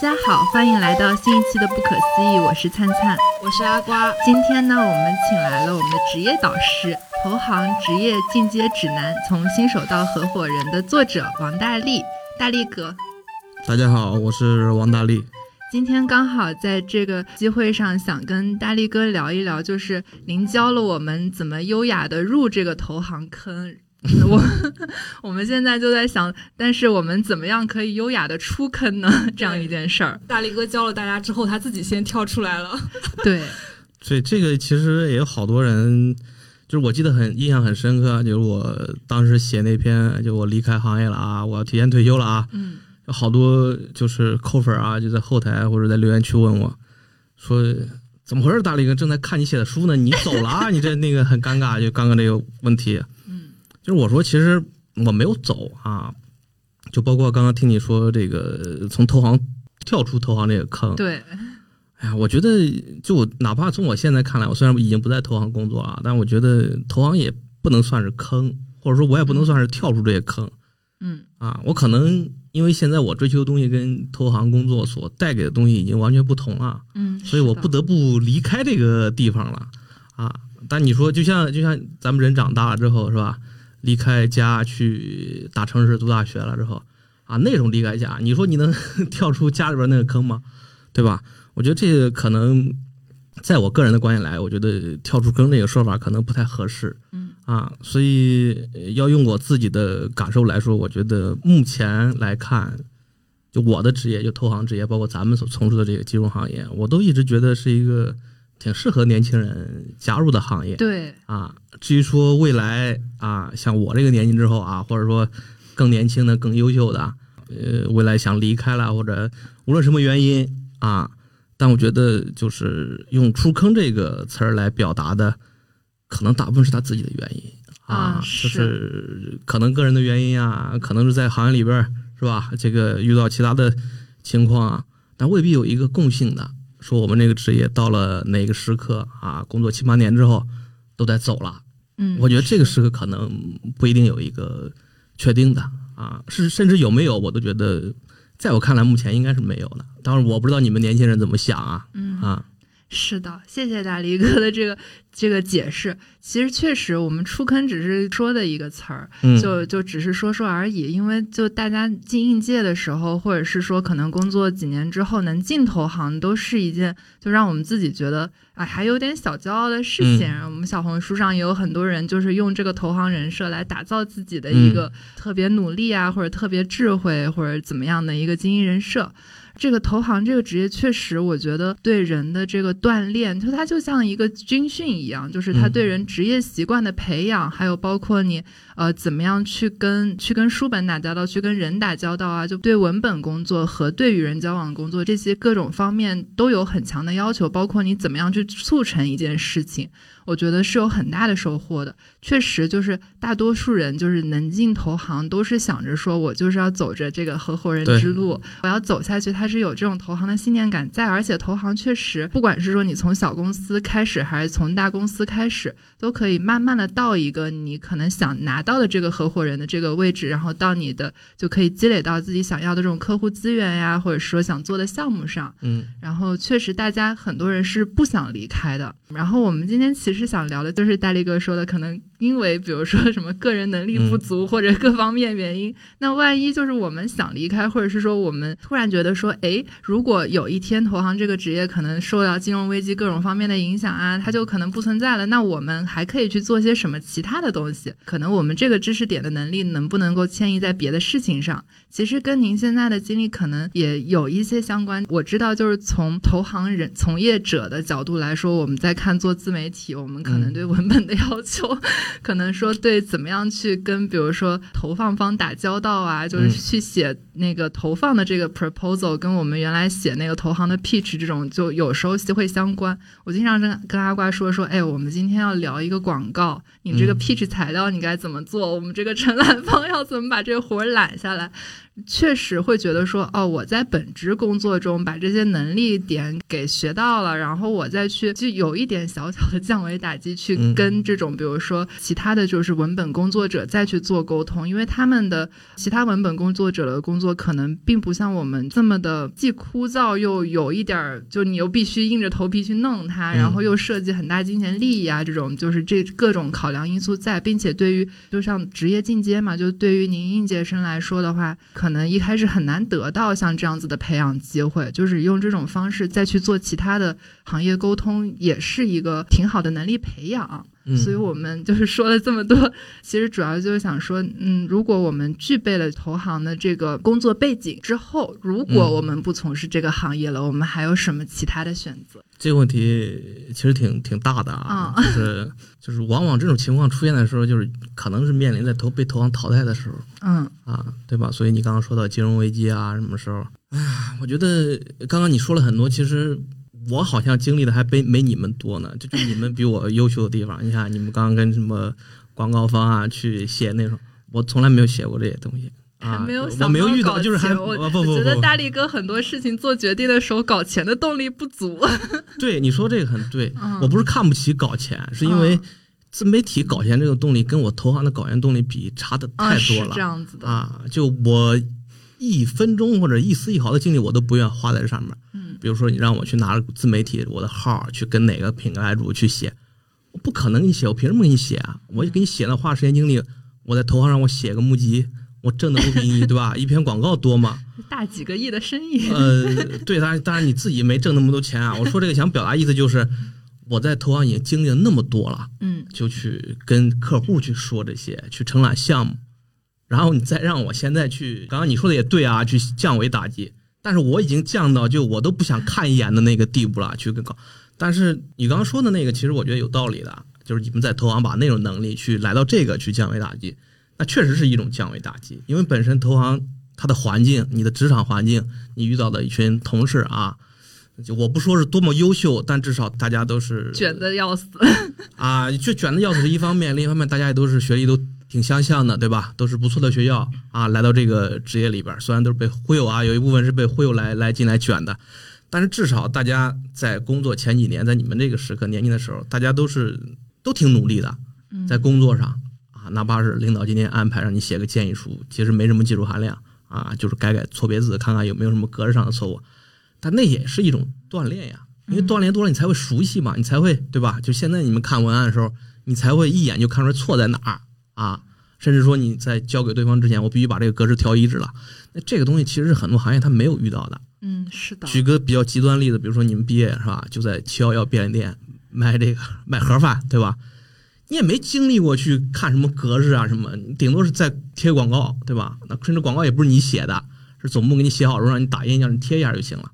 家好，欢迎来到新一期的《不可思议》，我是灿灿，我是阿瓜。今天呢，我们请来了我们的职业导师，《投行职业进阶指南：从新手到合伙人》的作者王大力，大力哥。大家好，我是王大力。今天刚好在这个机会上，想跟大力哥聊一聊，就是您教了我们怎么优雅的入这个投行坑。我 我们现在就在想，但是我们怎么样可以优雅的出坑呢？这样一件事儿，大力哥教了大家之后，他自己先跳出来了。对，所以这个其实也有好多人，就是我记得很印象很深刻，就是我当时写那篇，就我离开行业了啊，我要提前退休了啊。嗯，有好多就是扣粉啊，就在后台或者在留言区问我，说怎么回事？大力哥正在看你写的书呢，你走了啊？你这那个很尴尬，就刚刚这个问题。就是我说，其实我没有走啊，就包括刚刚听你说这个从投行跳出投行这个坑。对，哎呀，我觉得就哪怕从我现在看来，我虽然已经不在投行工作了，但我觉得投行也不能算是坑，或者说我也不能算是跳出这些坑。嗯，啊，我可能因为现在我追求的东西跟投行工作所带给的东西已经完全不同了。嗯，所以我不得不离开这个地方了。啊，但你说就像就像咱们人长大了之后是吧？离开家去大城市读大学了之后，啊，那种离开家，你说你能 跳出家里边那个坑吗？对吧？我觉得这个可能，在我个人的观点来，我觉得跳出坑这个说法可能不太合适。嗯啊，所以要用我自己的感受来说，我觉得目前来看，就我的职业，就投行职业，包括咱们所从事的这个金融行业，我都一直觉得是一个。挺适合年轻人加入的行业，对啊。至于说未来啊，像我这个年纪之后啊，或者说更年轻的、更优秀的，呃，未来想离开了或者无论什么原因啊，但我觉得就是用“出坑”这个词儿来表达的，可能大部分是他自己的原因啊，就是可能个人的原因啊，可能是在行业里边是吧？这个遇到其他的情况啊，但未必有一个共性的。说我们这个职业到了哪个时刻啊？工作七八年之后都得走了。嗯，我觉得这个时刻可能不一定有一个确定的啊，是甚至有没有，我都觉得，在我看来目前应该是没有的。当然，我不知道你们年轻人怎么想啊。嗯啊。是的，谢谢大力哥的这个这个解释。其实确实，我们出坑只是说的一个词儿，就就只是说说而已。因为就大家进应届的时候，或者是说可能工作几年之后能进投行，都是一件就让我们自己觉得啊还有点小骄傲的事情。我们小红书上也有很多人就是用这个投行人设来打造自己的一个特别努力啊，或者特别智慧或者怎么样的一个精英人设。这个投行这个职业确实，我觉得对人的这个锻炼，就它就像一个军训一样，就是它对人职业习惯的培养，还有包括你呃怎么样去跟去跟书本打交道，去跟人打交道啊，就对文本工作和对与人交往工作这些各种方面都有很强的要求，包括你怎么样去促成一件事情。我觉得是有很大的收获的，确实就是大多数人就是能进投行，都是想着说我就是要走着这个合伙人之路，我要走下去。他是有这种投行的信念感在，而且投行确实，不管是说你从小公司开始，还是从大公司开始，都可以慢慢的到一个你可能想拿到的这个合伙人的这个位置，然后到你的就可以积累到自己想要的这种客户资源呀，或者说想做的项目上。嗯，然后确实大家很多人是不想离开的。然后我们今天其实。想聊的，就是大力哥说的，可能因为比如说什么个人能力不足或者各方面原因，那万一就是我们想离开，或者是说我们突然觉得说，哎，如果有一天投行这个职业可能受到金融危机各种方面的影响啊，它就可能不存在了，那我们还可以去做些什么其他的东西？可能我们这个知识点的能力能不能够迁移在别的事情上？其实跟您现在的经历可能也有一些相关。我知道，就是从投行人从业者的角度来说，我们在看做自媒体，我们可能对文本的要求，可能说对怎么样去跟比如说投放方打交道啊，就是去写那个投放的这个 proposal，跟我们原来写那个投行的 pitch 这种，就有时候会相关。我经常跟跟阿瓜说说，哎，我们今天要聊一个广告，你这个 pitch 材料你该怎么做？我们这个 承揽方要怎么把这个活揽下来？确实会觉得说，哦，我在本职工作中把这些能力点给学到了，然后我再去就有一点小小的降维打击，去跟这种比如说其他的就是文本工作者再去做沟通，因为他们的其他文本工作者的工作可能并不像我们这么的既枯燥又有一点儿，就你又必须硬着头皮去弄它，然后又涉及很大金钱利益啊，这种就是这各种考量因素在，并且对于就像职业进阶嘛，就对于您应届生来说的话。可可能一开始很难得到像这样子的培养机会，就是用这种方式再去做其他的行业沟通，也是一个挺好的能力培养。所以我们就是说了这么多，其实主要就是想说，嗯，如果我们具备了投行的这个工作背景之后，如果我们不从事这个行业了，我们还有什么其他的选择？这个问题其实挺挺大的啊，就是就是往往这种情况出现的时候，就是可能是面临在投被投行淘汰的时候，嗯啊，对吧？所以你刚刚说到金融危机啊，什么时候？哎呀，我觉得刚刚你说了很多，其实。我好像经历的还没没你们多呢，就就你们比我优秀的地方。你看，你们刚刚跟什么广告方啊去写那种，我从来没有写过这些东西啊，没有，我没有遇到，就是还我不不不，觉得大力哥很多事情做决定的时候搞钱的动力不足。对，你说这个很对，我不是看不起搞钱，是因为自媒体搞钱这个动力跟我投行的搞钱动力比差的太多了，这样子的啊，就我一分钟或者一丝一毫的精力我都不愿花在这上面。比如说，你让我去拿自媒体我的号去跟哪个品牌主去写，我不可能给你写，我凭什么给你写啊？我就给你写了，花时间精力，我在投行上我写个募集，我挣的不比你 对吧？一篇广告多吗？大几个亿的生意。呃，对，当然当然你自己没挣那么多钱啊。我说这个想表达意思就是，我在投行已经经历了那么多了，嗯，就去跟客户去说这些，去承揽项目，然后你再让我现在去，刚刚你说的也对啊，去降维打击。但是我已经降到就我都不想看一眼的那个地步了，去搞。但是你刚刚说的那个，其实我觉得有道理的，就是你们在投行把那种能力去来到这个去降维打击，那确实是一种降维打击。因为本身投行它的环境，你的职场环境，你遇到的一群同事啊，就我不说是多么优秀，但至少大家都是卷的要死 啊，就卷的要死是一方面，另一方面大家也都是学历都。挺相像的，对吧？都是不错的学校啊，来到这个职业里边，虽然都是被忽悠啊，有一部分是被忽悠来来进来卷的，但是至少大家在工作前几年，在你们这个时刻年轻的时候，大家都是都挺努力的，在工作上啊，哪怕是领导今天安排让你写个建议书，其实没什么技术含量啊，就是改改错别字，看看有没有什么格式上的错误，但那也是一种锻炼呀，因为锻炼多了，你才会熟悉嘛，你才会对吧？就现在你们看文案的时候，你才会一眼就看出来错在哪儿。啊，甚至说你在交给对方之前，我必须把这个格式调一致了。那这个东西其实是很多行业他没有遇到的。嗯，是的。举个比较极端例子，比如说你们毕业是吧，就在七幺幺便利店卖这个卖盒饭，对吧？你也没经历过去看什么格式啊什么，顶多是在贴广告，对吧？那甚至广告也不是你写的，是总部给你写好之后让你打印，让你贴一下就行了。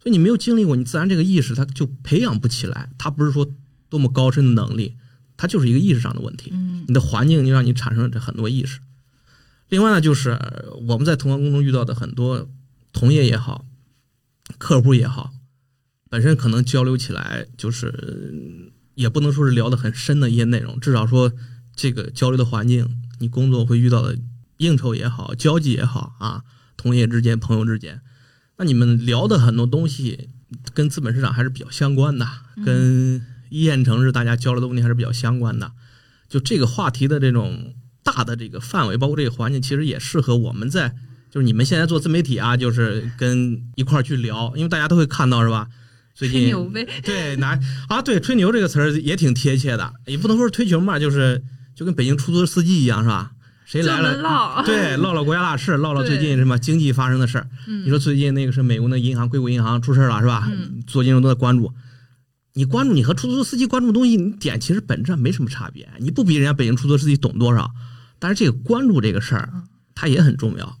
所以你没有经历过，你自然这个意识它就培养不起来。它不是说多么高深的能力。它就是一个意识上的问题，你的环境就让你产生了这很多意识。另外呢，就是我们在同行工中遇到的很多同业也好，客户也好，本身可能交流起来就是也不能说是聊得很深的一些内容，至少说这个交流的环境，你工作会遇到的应酬也好，交际也好啊，同业之间、朋友之间，那你们聊的很多东西跟资本市场还是比较相关的，跟。一线城市，大家交流的问题还是比较相关的。就这个话题的这种大的这个范围，包括这个环境，其实也适合我们在就是你们现在做自媒体啊，就是跟一块儿去聊，因为大家都会看到是吧？最近牛呗，对，拿啊，对，吹牛这个词儿也挺贴切的，也不能说是吹牛嘛，就是就跟北京出租车司机一样是吧？谁来了？对，唠唠国家大事，唠唠最近什么经济发生的事儿。你说最近那个是美国那银行硅谷银行出事了是吧？做金融都在关注。你关注你和出租车司机关注的东西，你点其实本质上没什么差别。你不比人家北京出租车司机懂多少，但是这个关注这个事儿，它也很重要。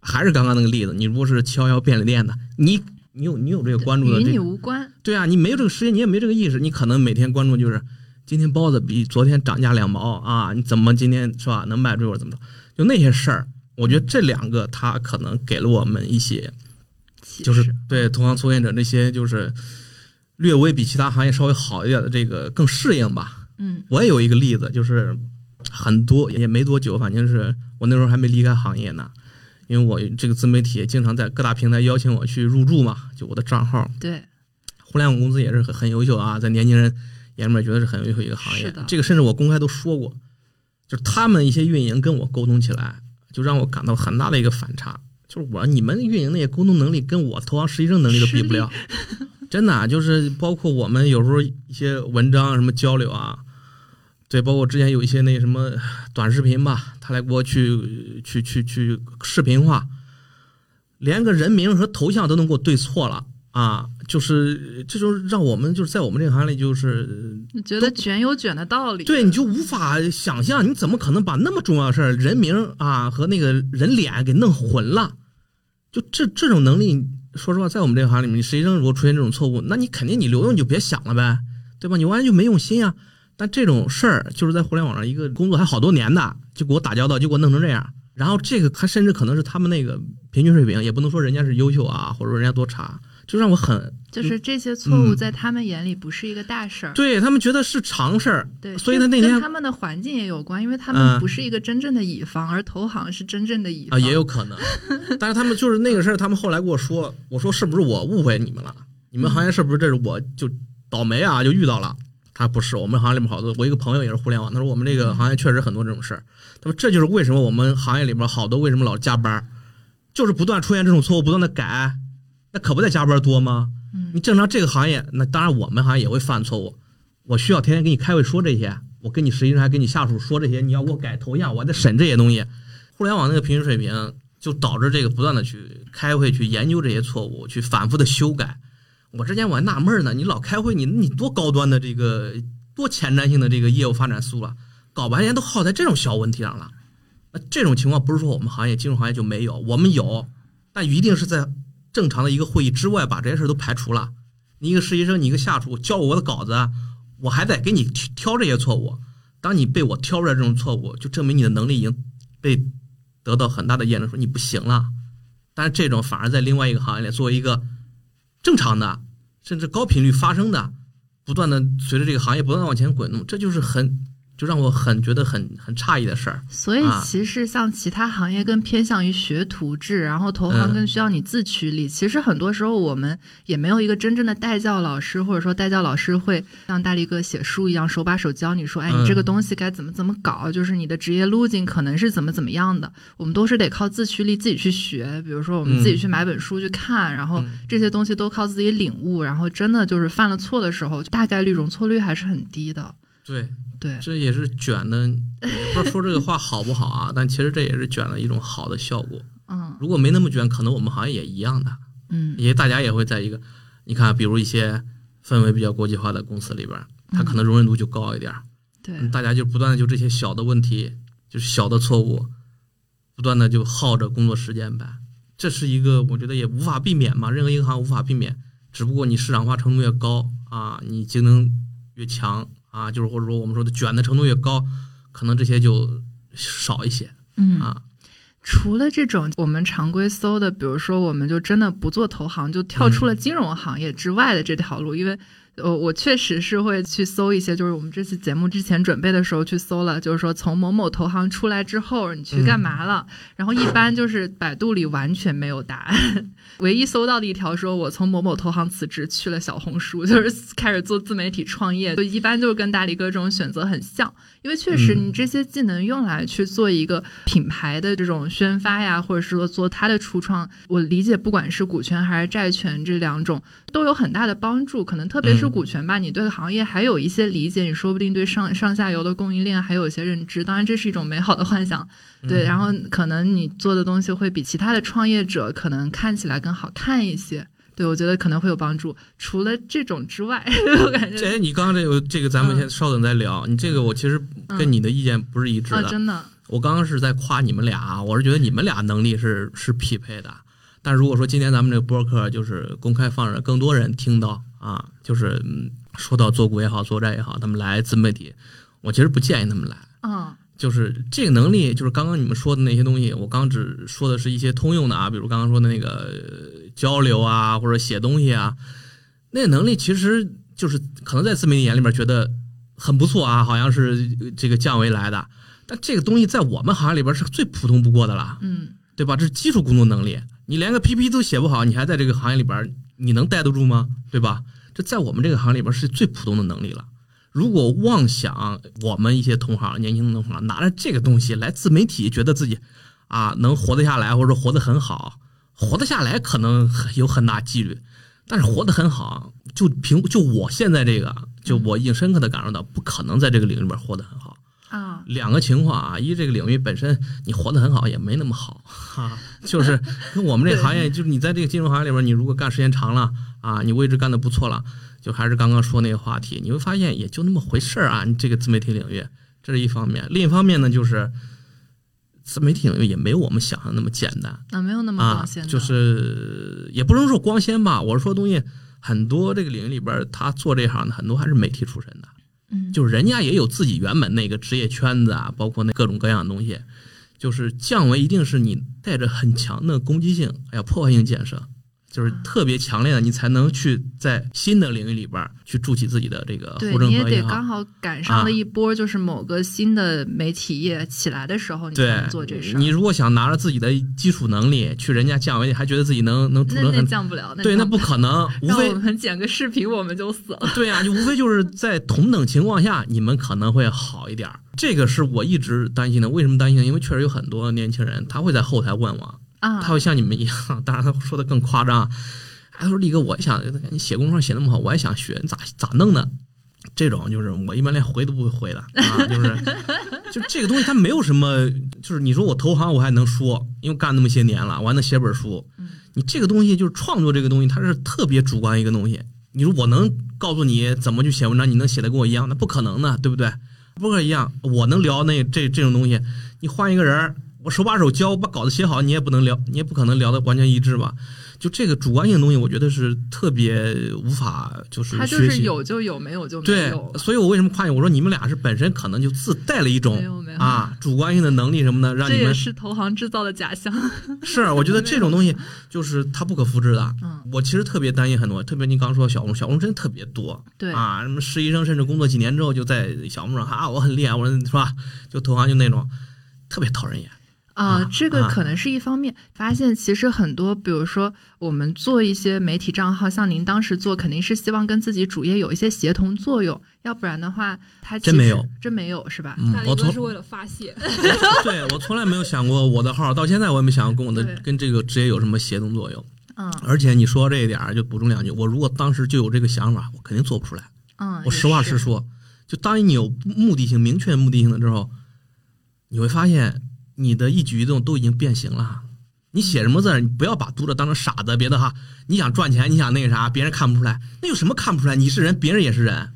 还是刚刚那个例子，你如果是七幺幺便利店的，你你有你有这个关注的，与你无关。对啊，你没有这个时间，你也没这个意识，你可能每天关注就是今天包子比昨天涨价两毛啊，你怎么今天是吧能卖出去或者怎么着？就那些事儿，我觉得这两个它可能给了我们一些，就是对同行从业者那些就是。略微比其他行业稍微好一点的这个更适应吧。嗯，我也有一个例子，就是很多也没多久，反正是我那时候还没离开行业呢。因为我这个自媒体经常在各大平台邀请我去入驻嘛，就我的账号。对，互联网公司也是很很优秀啊，在年轻人眼里面觉得是很优秀一个行业。是的这个甚至我公开都说过，就是他们一些运营跟我沟通起来，就让我感到很大的一个反差。就是我你们运营那些沟通能力，跟我投行实习生能力都比不了。真的啊、就是包括我们有时候一些文章什么交流啊，对，包括之前有一些那什么短视频吧，他来给我去去去去视频化，连个人名和头像都能给我对错了啊！就是这就让我们就是在我们这个行业里，就是你觉得卷有卷的道理。对，你就无法想象，你怎么可能把那么重要的事儿，人名啊和那个人脸给弄混了？就这这种能力，说实话，在我们这个行里面，你实习生如果出现这种错误，那你肯定你留用就别想了呗，对吧？你完全就没用心啊。但这种事儿就是在互联网上一个工作还好多年的，就给我打交道，就给我弄成这样。然后这个他甚至可能是他们那个平均水平，也不能说人家是优秀啊，或者说人家多差，就让我很就是这些错误嗯在他们眼里不是一个大事儿。对他们觉得是常事儿。对，所以这他那天跟他们的环境也有关，因为他嗯们不是一个真正的乙方，而投行是真正的乙啊，方。也有可能。但是他们就是那个事儿，他们后来跟我说，我说是不是我误会你们了？你们行业是不是这是我就倒霉啊，就遇到了？他不是，我们行业里面好多，我一个朋友也是互联网，他说我们这个行业确实很多这种事儿。他说这就是为什么我们行业里面好多为什么老加班儿，就是不断出现这种错误，不断的改，那可不得加班多吗？嗯你正常这个行业，那当然我们行业也会犯错误，我需要天天给你开会说这些，我跟你实习生还跟你下属说这些，你要给我改头像，我还得审这些东西。互联网那个平均水平，就导致这个不断的去开会去研究这些错误，去反复的修改。我之前我还纳闷呢，你老开会，你你多高端的这个多前瞻性的这个业务发展思路啊，搞半天都耗在这种小问题上了。那这种情况不是说我们行业金融行业就没有，我们有，但一定是在正常的一个会议之外把这些事都排除了。你一个实习生，你一个下属交我的稿子，我还得给你挑这些错误。当你被我挑出来这种错误，就证明你的能力已经被得到很大的验证，说你不行了。但是这种反而在另外一个行业里，作为一个正常的，甚至高频率发生的，不断的随着这个行业不断地往前滚动，这就是很就让我很觉得很很诧异的事儿。所以啊其实像其他行业更偏向于学徒制，然后投行嗯更需要你自驱力。其实很多时候我们也没有一个真正的带教老师，或者说带教老师会像大力哥写书一样手把手教你说，哎，你这个嗯东西该怎么怎么搞，就是你的职业路径可能是怎么怎么样的。我们都是得靠自驱力自己去学，比如说我们自己嗯去买本书去看，然后嗯这些东西都靠自己领悟，然后真的就是犯了错的时候，大概率容错率还是很低的。对，对，这也是卷的，也不知道说这个话好不好啊，但其实这也是卷的一种好的效果。嗯。如果没那么卷，可能我们行业也一样的，嗯。也大家也会在一个，你看，比如一些氛围比较国际化的公司里边儿，它可能容忍度就高一点儿，对，大家就不断的就这些小的问题，就是小的错误，不断的就耗着工作时间呗。这是一个我觉得也无法避免嘛，任何一个行业无法避免，只不过你市场化程度越高啊，你竞争越强啊，就是或者说我们说的卷的程度越高，可能这些就少一些嗯啊。除了这种我们常规搜的，比如说我们就真的不做投行，就跳出了金融行业之外的这条路，因为。呃，我确实是会去搜一些，就是我们这次节目之前准备的时候去搜了，就是说从某某投行出来之后，你去干嘛了？然后一般就是百度里完全没有答案，唯一搜到的一条说我从某某投行辞职去了小红书，就是开始做自媒体创业，就一般就是跟大力哥这种选择很像，因为确实嗯。你这些技能用来去做一个品牌的这种宣发呀，或者是说做它的初创，我理解不管是股权还是债权这两种都有很大的帮助，可能特别是嗯股权吧，你对行业还有一些理解，你说不定对上上下游的供应链还有一些认知，当然这是一种美好的幻想，对，然后可能你做的东西会比其他的创业者可能看起来更好看一些。对，我觉得可能会有帮助。除了这种之外，我感觉这你刚刚这个这个，咱们嗯先稍等再聊。你这个我其实跟你的意见不是一致啊，的。真的，我刚刚是在夸你们俩，我是觉得你们俩能力是是匹配的。但如果说今天咱们这个播客就是公开放着，更多人听到啊，就是嗯说到做股也好，做债也好，他们来自媒体，我其实不建议他们来。啊就是这个能力，就是刚刚你们说的那些东西，我刚只说的是一些通用的啊，比如刚刚说的那个呃交流啊，或者写东西啊，那个能力其实就是可能在自媒体眼里面觉得很不错啊，好像是这个降维来的，但这个东西在我们行业里边是最普通不过的了。嗯对吧？这是基础工作能力。你连个 PPT 都写不好，你还在这个行业里边，你能待得住吗？对吧？这在我们这个行里边是最普通的能力了。如果妄想我们一些同行、年轻的同行拿着这个东西来自媒体，觉得自己啊能活得下来，或者说活得很好，活得下来可能有很大几率，但是活得很好，就凭就我现在这个，就我已经深刻的感受到，不可能在这个领域里边活得很好。啊，两个情况啊，一这个领域本身你活得很好，也没那么好啊，就是我们这行业，就是你在这个金融行业里边，你如果干时间长了啊，你位置干得不错了，就还是刚刚说那个话题，你会发现也就那么回事儿啊。你这个自媒体领域，这是一方面，另一方面呢，就是自媒体领域也没有我们想象那么简单啊，没有那么啊光鲜，的，就是也不能说光鲜吧，我是说东西很多这个领域里边，他做这行的很多还是媒体出身的。就是人家也有自己原本那个职业圈子啊，包括那各种各样的东西，就是降维一定是你带着很强的攻击性，还有破坏性建设，就是特别强烈的，你才能去在新的领域里边儿去筑起自己的这个对，护你也得刚。好赶上啊了一波，就是某个新的媒体业起来的时候，你才对能做这事儿。你如果想拿着自己的基础能力去人家降维，还觉得自己能能筑那那降不了，对，那不可能，无非我们剪个视频，我们就死了。对啊，就无非就是在同等情况下，你们可能会好一点儿。这个是我一直担心的。为什么担心呢？因为确实有很多年轻人，他会在后台问我，啊，他会像你们一样，当然他说的更夸张。他说：“力哥，我也想你写公众号写那么好，我也想学，你咋咋弄的？”这种就是我一般连回都不会回的啊，就是就这个东西它没有什么，就是你说我投行我还能说，因为干那么些年了，我还能写本书。你这个东西就是创作这个东西，它是特别主观一个东西。你说我能告诉你怎么去写文章，你能写的跟我一样，那不可能的，对不对？不可一样，我能聊那这这种东西，你换一个人儿，我手把手教，我把稿子写好，你也不能聊，你也不可能聊的完全一致吧？就这个主观性的东西，我觉得是特别无法就是他就。是有就有，没有就没有对，。所以我为什么夸你？我说你们俩是本身可能就自带了一种没有没有啊主观性的能力什么的，让你们也是投行制造的假象。是，我觉得这种东西就是它不可复制的。嗯，我其实特别担心很多，特别你刚说小红，小红真的特别多。对啊，什么实习生甚至工作几年之后就在小红书上啊，我很厉害，我说是吧？就投行就那种特别讨人厌。啊啊，这个啊可能是一方面。发现其实很多，比如说我们做一些媒体账号，像您当时做，肯定是希望跟自己主业有一些协同作用，要不然的话，他真没有，真没有是吧？我从是为了发泄，对我从来没有想过我的号，到现在我也没想过跟我的跟这个职业有什么协同作用。嗯而且你说这一点，就补充两句，我如果当时就有这个想法，我肯定做不出来。嗯，我实话实说，就当你有目的性、明确目的性了之后，你会发现你的一举一动都已经变形了。你写什么字儿，你不要把读者当成傻子，别的哈。你想赚钱，你想那个啥，别人看不出来，那有什么看不出来？你是人，别人也是人。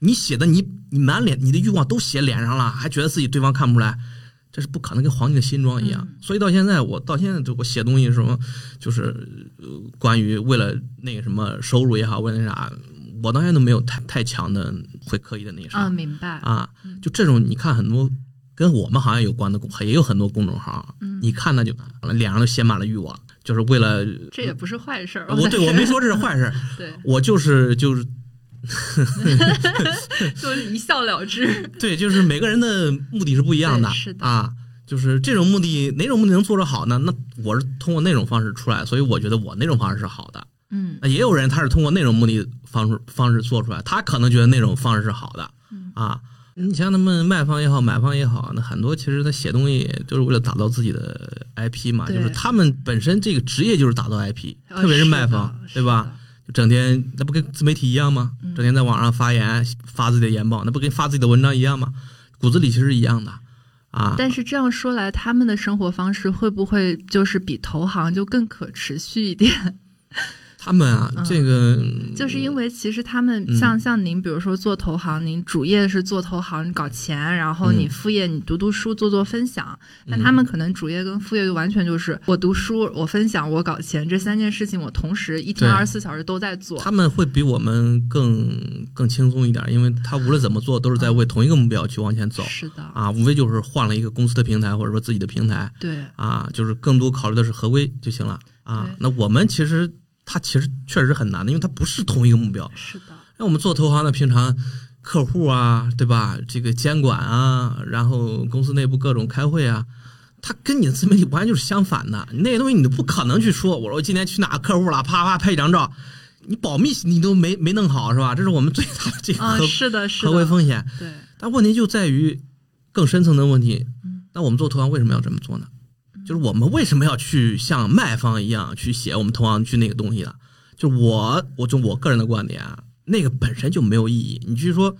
你写的你你满脸你的欲望都写脸上了，还觉得自己对方看不出来，这是不可能，跟皇帝的新装一样。嗯所以到现在，我到现在就我写东西什么，就是呃关于为了那个什么收入也好，为了那啥，我到现在都没有太太强的会刻意的那啥啊，明白。啊。就这种，你看很多跟我们行业有关的公，也有很多公众号，嗯你看那就完了脸上都写满了欲望，就是为了这也不是坏事儿。我对我没说这是坏事，对，我就是就是 就是一笑了之。对，就是每个人的目的是不一样的是的啊。就是这种目的，哪种目的能做得好呢？那我是通过那种方式出来，所以我觉得我那种方式是好的。嗯那也有人他是通过那种目的方式方式做出来，他可能觉得那种方式是好的嗯啊。你像他们卖方也好，买方也好，那很多其实他写东西就是为了打造自己的 IP 嘛，就是他们本身这个职业就是打造 IP，呃特别是卖方，对吧？就整天那不跟自媒体一样吗？嗯整天在网上发言发自己的研报，那不跟发自己的文章一样吗？骨子里其实是一样的啊。但是这样说来，他们的生活方式会不会就是比投行就更可持续一点？他们啊，嗯。这个就是因为其实他们嗯。像像您，比如说做投行，您主业是做投行搞钱，然后你嗯。副业你读读书做做分享，但他们可能主业跟副业就完全就是我读书、我分享、我搞钱这三件事情，我同时一天二十四小时都在做。他们会比我们更更轻松一点，因为他无论怎么做，都是在为同一个目标去往前走是的，啊，无非就是换了一个公司的平台，或者说自己的平台对，啊，就是更多考虑的是合规就行了啊。那我们其实它其实确实很难的，因为它不是同一个目标。是的，那我们做投行的，平常客户啊，对吧？这个监管啊，然后公司内部各种开会啊，它跟你的自媒体完全就是相反的。那些东西你都不可能去说，我说我今天去哪个客户了，啪啪拍一张照，你保密你都没没弄好是吧？这是我们最大的这个啊，合是的，是合规，风险。对，但问题就在于更深层的问题嗯。那我们做投行为什么要这么做呢？就是我们为什么要去像卖方一样去写我们同行去那个东西呢？就我，我就我个人的观点啊，那个本身就没有意义。你去说，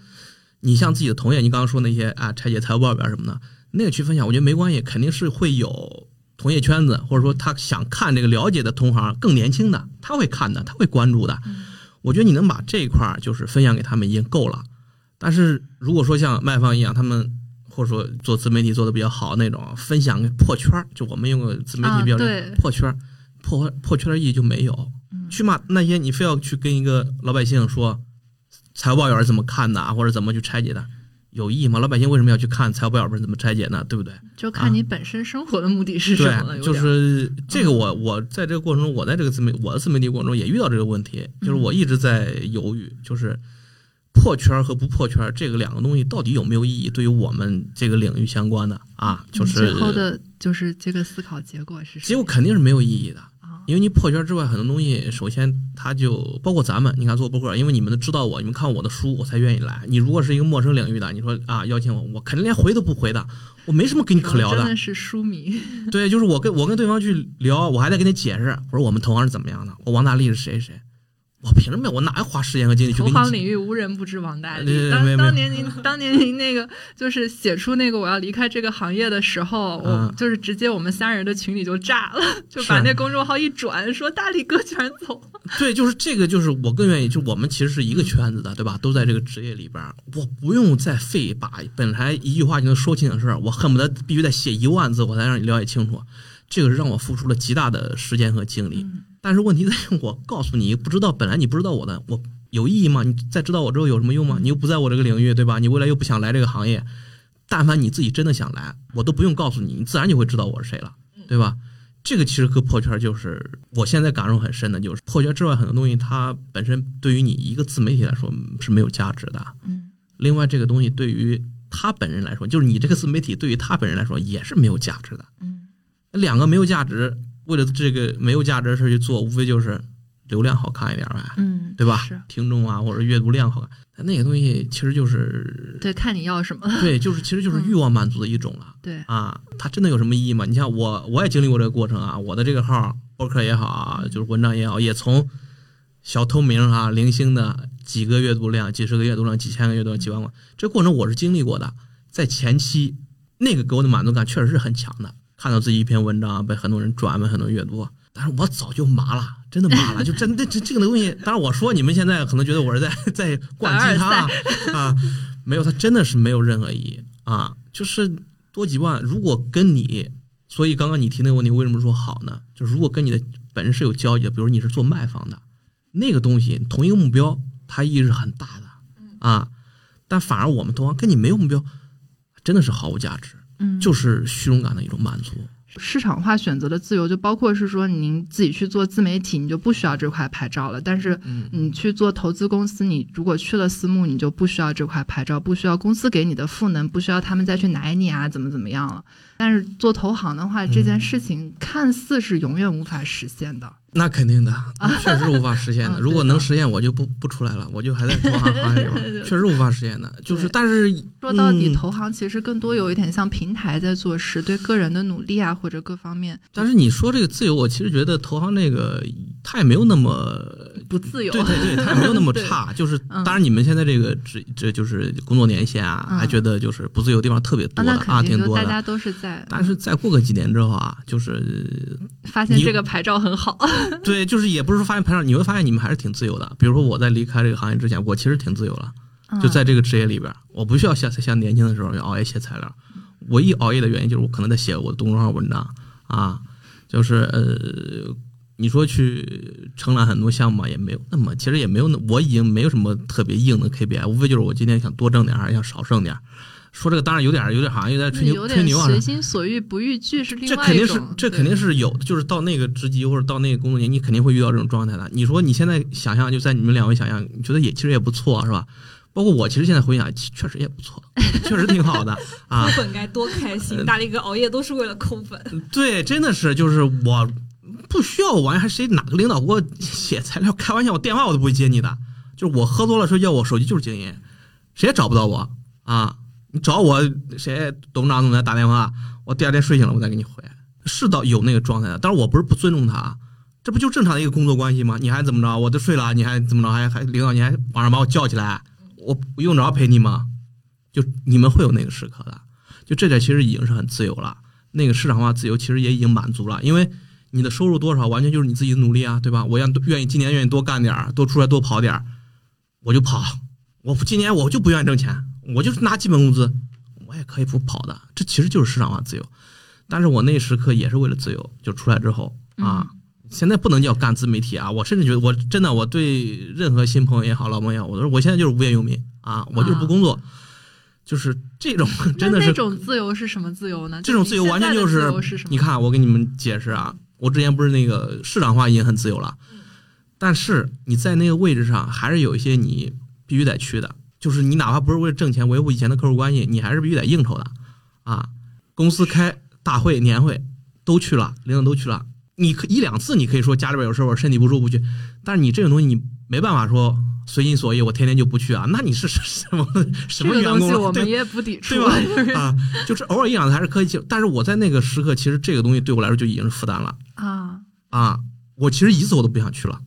你像自己的同业，你刚刚说那些啊，拆解财务报表什么的，那个去分享，我觉得没关系，肯定是会有同业圈子，或者说他想看这个了解的同行更年轻的，他会看的，他会关注的。我觉得你能把这一块儿就是分享给他们已经够了。但是如果说像卖方一样，他们或者说做自媒体做的比较好那种，分享个破圈儿，就我们用个自媒体标准、啊破圈儿，破破圈儿的意义就没有。去骂那些你非要去跟一个老百姓说财务报表是怎么看的啊，或者怎么去拆解的，有意义吗？老百姓为什么要去看财务报表是怎么拆解呢？对不对？就看你本身生活的目的是什么了。对，就是这个我我在这个过程中，我在这个自媒我的自媒体过程中也遇到这个问题，就是我一直在犹豫，就是破圈和不破圈这个两个东西到底有没有意义？对于我们这个领域相关的啊，就是最后的就是这个思考结果是？结果肯定是没有意义的。啊，因为你破圈之外，很多东西，首先它就包括咱们，你看做博客，因为你们都知道我，你们看我的书，我才愿意来。你如果是一个陌生领域的，你说啊邀请我，我肯定连回都不回的，我没什么跟你可聊的。真的是书迷。对，就是我跟我跟对方去聊，我还得跟你解释，我说我们同行是怎么样的，我王大力是谁谁，我凭什么？我哪有花时间和精力去投？行领域无人不知王大力。当当年您当年您那个就是写出那个我要离开这个行业的时候，我嗯就是直接我们三人的群里就炸了，就把那公众号一转，说大力哥居然走了。对，就是这个，就是我更愿意，就我们其实是一个圈子的，对吧？都在这个职业里边，我不用再费把本来一句话就能说清的事儿，我恨不得必须得写一万字，我才让你了解清楚。这个是让我付出了极大的时间和精力。但是问题在于，我告诉你不知道，本来你不知道我的，我有意义吗？你在知道我之后有什么用吗？你又不在我这个领域，对吧？你未来又不想来这个行业，但凡你自己真的想来，我都不用告诉你，你自然就会知道我是谁了，对吧？这个其实和破圈就是我现在感受很深的，就是破圈之外很多东西，它本身对于你一个自媒体来说是没有价值的。嗯，另外这个东西对于他本人来说，就是你这个自媒体对于他本人来说也是没有价值的。嗯，两个没有价值，为了这个没有价值的事去做，无非就是流量好看一点呗，嗯，对吧是？听众啊或者阅读量好看，但那个东西其实就是对，看你要什么。对，就是其实就是欲望满足的一种了。对，啊，它真的有什么意义吗？你像我，我也经历过这个过程啊。我的这个号，博客也好啊，就是文章也好，也从小透明啊，零星的几个阅读量、几十个阅读量、几千个阅读量、几万个，这过程我是经历过的。在前期，那个给我的满足感确实是很强的，看到自己一篇文章被很多人转，被很多人阅读。但是我早就麻了，真的麻了，就真的这这个东西。当然，我说你们现在可能觉得我是在在灌鸡汤啊啊，没有，它真的是没有任何意义啊，就是多几万。如果跟你，所以刚刚你提那个问题，为什么说好呢？就是如果跟你的本身是有交集的，比如你是做卖方的，那个东西同一个目标，它意义是很大的啊。但反而我们同行跟你没有目标，真的是毫无价值，嗯，就是虚荣感的一种满足。市场化选择的自由，就包括是说您自己去做自媒体，你就不需要这块牌照了。但是嗯你去做投资公司，你如果去了私募，你就不需要这块牌照，不需要公司给你的赋能，不需要他们再去奶你啊，怎么怎么样了。但是做投行的话，这嗯件事情看似是永远无法实现的。那肯定的，确实无法实现的。啊如果能实现，我就不不出来了，我就还在投行行业里边，确实无法实现的。就是，但是说到底，嗯投行其实更多有一点像平台在做事，对个人的努力啊或者各方面但是你说这个自由，我其实觉得投行那个它也没有那么，不自由。对对对，它也没有那么差。就是嗯当然你们现在这个职这就是工作年限啊，嗯还觉得就是不自由地方特别啊，多的啊挺多的。大家都是在但是再过个几年之后啊，就是发现这个牌照很好。对，就是也不是说发现牌上，你会发现你们还是挺自由的。比如说我在离开这个行业之前，我其实挺自由了。就在这个职业里边，我不需要像像年轻的时候要熬夜写材料。唯一熬夜的原因就是我可能在写我的公众号文章啊，就是呃，你说去承揽很多项目嘛，也没有那么，其实也没有那，我已经没有什么特别硬的 KPI，无非就是我今天想多挣点，还是想少挣点。说这个当然有点有点好像有点吹牛吹牛啊，随心所欲不逾矩是另外这肯定是这肯定是有的，就是到那个职级或者到那个工作年，你肯定会遇到这种状态的。你说你现在想象，就在你们两位想象，你觉得也其实也不错，是吧？包括我，其实现在回想，确实也不错，确实挺好的 啊抠。粉该多开心！大力哥熬夜都是为了抠粉。对，真的是，就是我不需要玩，还谁哪个领导给我写材料？开玩笑，我电话我都不会接你的。就是我喝多了睡觉，我手机就是静音，谁也找不到我啊！你找我谁董事长总裁打电话，我第二天睡醒了我再给你回，是到有那个状态的。但是我不是不尊重他，这不就正常的一个工作关系吗？你还怎么着？我都睡了，你还怎么着？还还领导你还晚上把我叫起来，我用得着陪你吗？就你们会有那个时刻的，就这点其实已经是很自由了。那个市场化自由其实也已经满足了，因为你的收入多少完全就是你自己的努力啊，对吧？我愿愿意今年愿意多干点儿，多出来多跑点儿，我就跑。我今年我就不愿意挣钱，我就是拿基本工资，我也可以不跑的。这其实就是市场化自由。但是我那时刻也是为了自由，就出来之后啊，现在不能叫干自媒体啊。我甚至觉得我真的我对任何新朋友也好，老朋友也好，我说我现在就是无业游民啊，我就是不工作，就是这种 真的是那那种自由是什么自由呢？这种自由完全就是？你看，我给你们解释啊，我之前不是那个市场化已经很自由了，但是你在那个位置上还是有一些你必须得去的，就是你哪怕不是为了挣钱维护以前的客户关系，你还是必须得应酬的啊。公司开大会、年会都去了，领导都去了，你可一两次你可以说家里边有事儿，我身体不舒服不去，但是你这种东西你没办法说随心所欲，我天天就不去啊，那你是什么什么员工了？东西我们对也不抵触对吧？啊，就是偶尔一两次还是可以接，但是我在那个时刻，其实这个东西对我来说就已经是负担了啊，啊！我其实一次我都不想去了，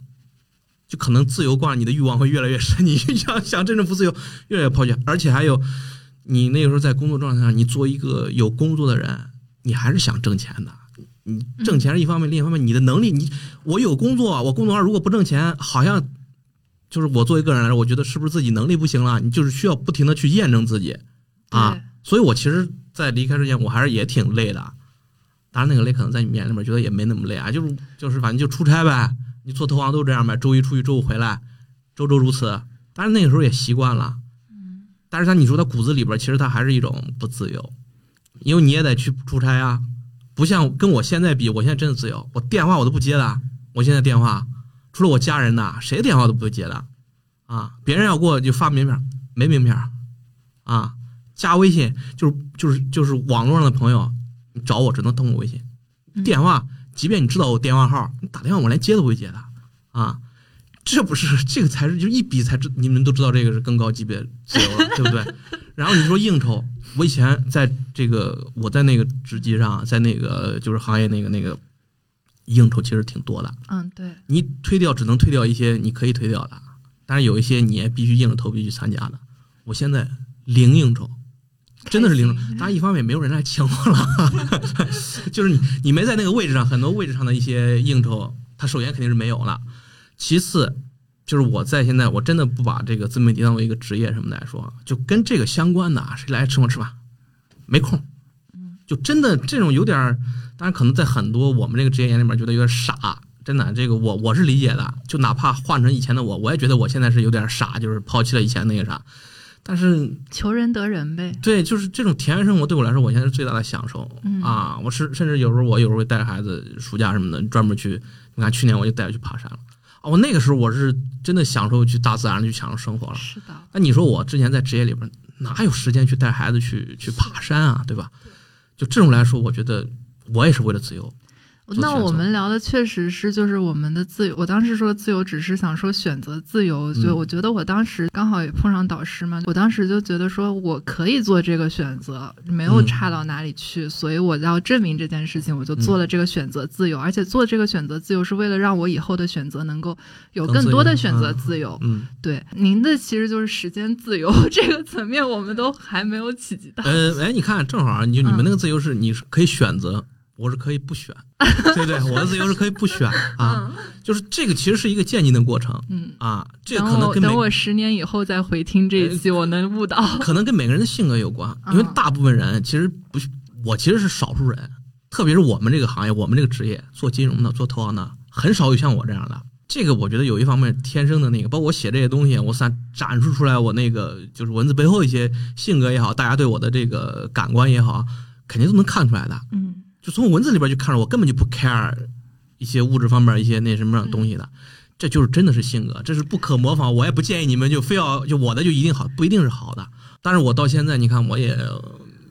就可能自由惯了，你的欲望会越来越深，你想想真正不自由，越来越抛弃。而且还有，你那个时候在工作状态上，你做一个有工作的人，你还是想挣钱的。你挣钱是一方面，另一方面你的能力，你我有工作，我工作上如果不挣钱，好像就是我作为个人来说，我觉得是不是自己能力不行了？你就是需要不停的去验证自己啊。所以我其实，在离开之前，我还是也挺累的。当然，那个累可能在你们眼里面觉得也没那么累啊，就是就是反正就出差呗。你做投行都这样呗，周一出去，周五回来，周周如此。但是那个时候也习惯了。但是他你说他骨子里边，其实他还是一种不自由，因为你也得去出差啊。不像跟我现在比，我现在真的自由，我电话我都不接的。我现在电话除了我家人的，谁电话都不会接的啊。别人要给我就发名片，没名片啊。加微信就是就是就是网络上的朋友，你找我只能通过微信。电话，即便你知道我电话号，你打电话我连接都不会接的啊。这不是这个才是就一比才知，你们都知道这个是更高级别自由了，对不对？然后你说应酬，我以前在这个我在那个职级上，在那个就是行业那个那个应酬其实挺多的。嗯，对，你推掉只能推掉一些你可以推掉的，但是有一些你也必须硬着头皮去参加的。我现在零应酬，真的是零。当然，一方面没有人来请我了，就是你你没在那个位置上，很多位置上的一些应酬，他首先肯定是没有了。其次，就是我在现在我真的不把这个自媒体当做一个职业什么来说，就跟这个相关的啊，谁来请我吃饭，没空。就真的这种有点儿，当然可能在很多我们这个职业眼里面觉得有点傻，真的，这个我我是理解的。就哪怕换成以前的我，我也觉得我现在是有点傻，就是抛弃了以前那个啥。但是求人得人呗。对，就是这种田园生活对我来说，我现在是最大的享受、嗯啊！我是甚至有时候我有时候会带着孩子暑假什么的专门去，你看去年我就带着去爬山了啊！我那个时候我是真的享受去大自然去享受生活了。是的，那你说我之前在职业里边哪有时间去带孩子去去爬山啊，对吧？就这种来说，我觉得我也是为了自由。做那我们聊的确实是就是我们的自由。我当时说自由，只是想说选择自由。就嗯我觉得我当时刚好也碰上导师嘛，我当时就觉得说我可以做这个选择，没有嗯差到哪里去，所以我要证明这件事情，我就做了这个选择自由。而且做这个选择自由是为了让我以后的选择能够有更多的选择嗯自由。嗯，对，您的其实就是时间自由这个层面，我们都还没有企及到。呃，哎，你看，正好啊，你就你们嗯那个自由是你是可以选择，我是可以不选，对不对？我的自由是可以不选啊，就是这个其实是一个渐进的过程嗯，啊，这个可能跟等我十年以后再回听这一期，我能悟到。可能跟每个人的性格有关，因为嗯大部分人其实不是，我其实是少数人，特别是我们这个行业，我们这个职业做金融的、做投行的，很少有像我这样的。这个我觉得有一方面天生的那个，包括我写这些东西，我想展示出来我那个就是文字背后一些性格也好，大家对我的这个感官也好，肯定都能看出来的。嗯就从文字里边就看着我根本就不 care 一些物质方面一些那什么东西的。这就是真的是性格，这是不可模仿。我也不建议你们就非要就我的就一定好，不一定是好的。但是我到现在，你看我也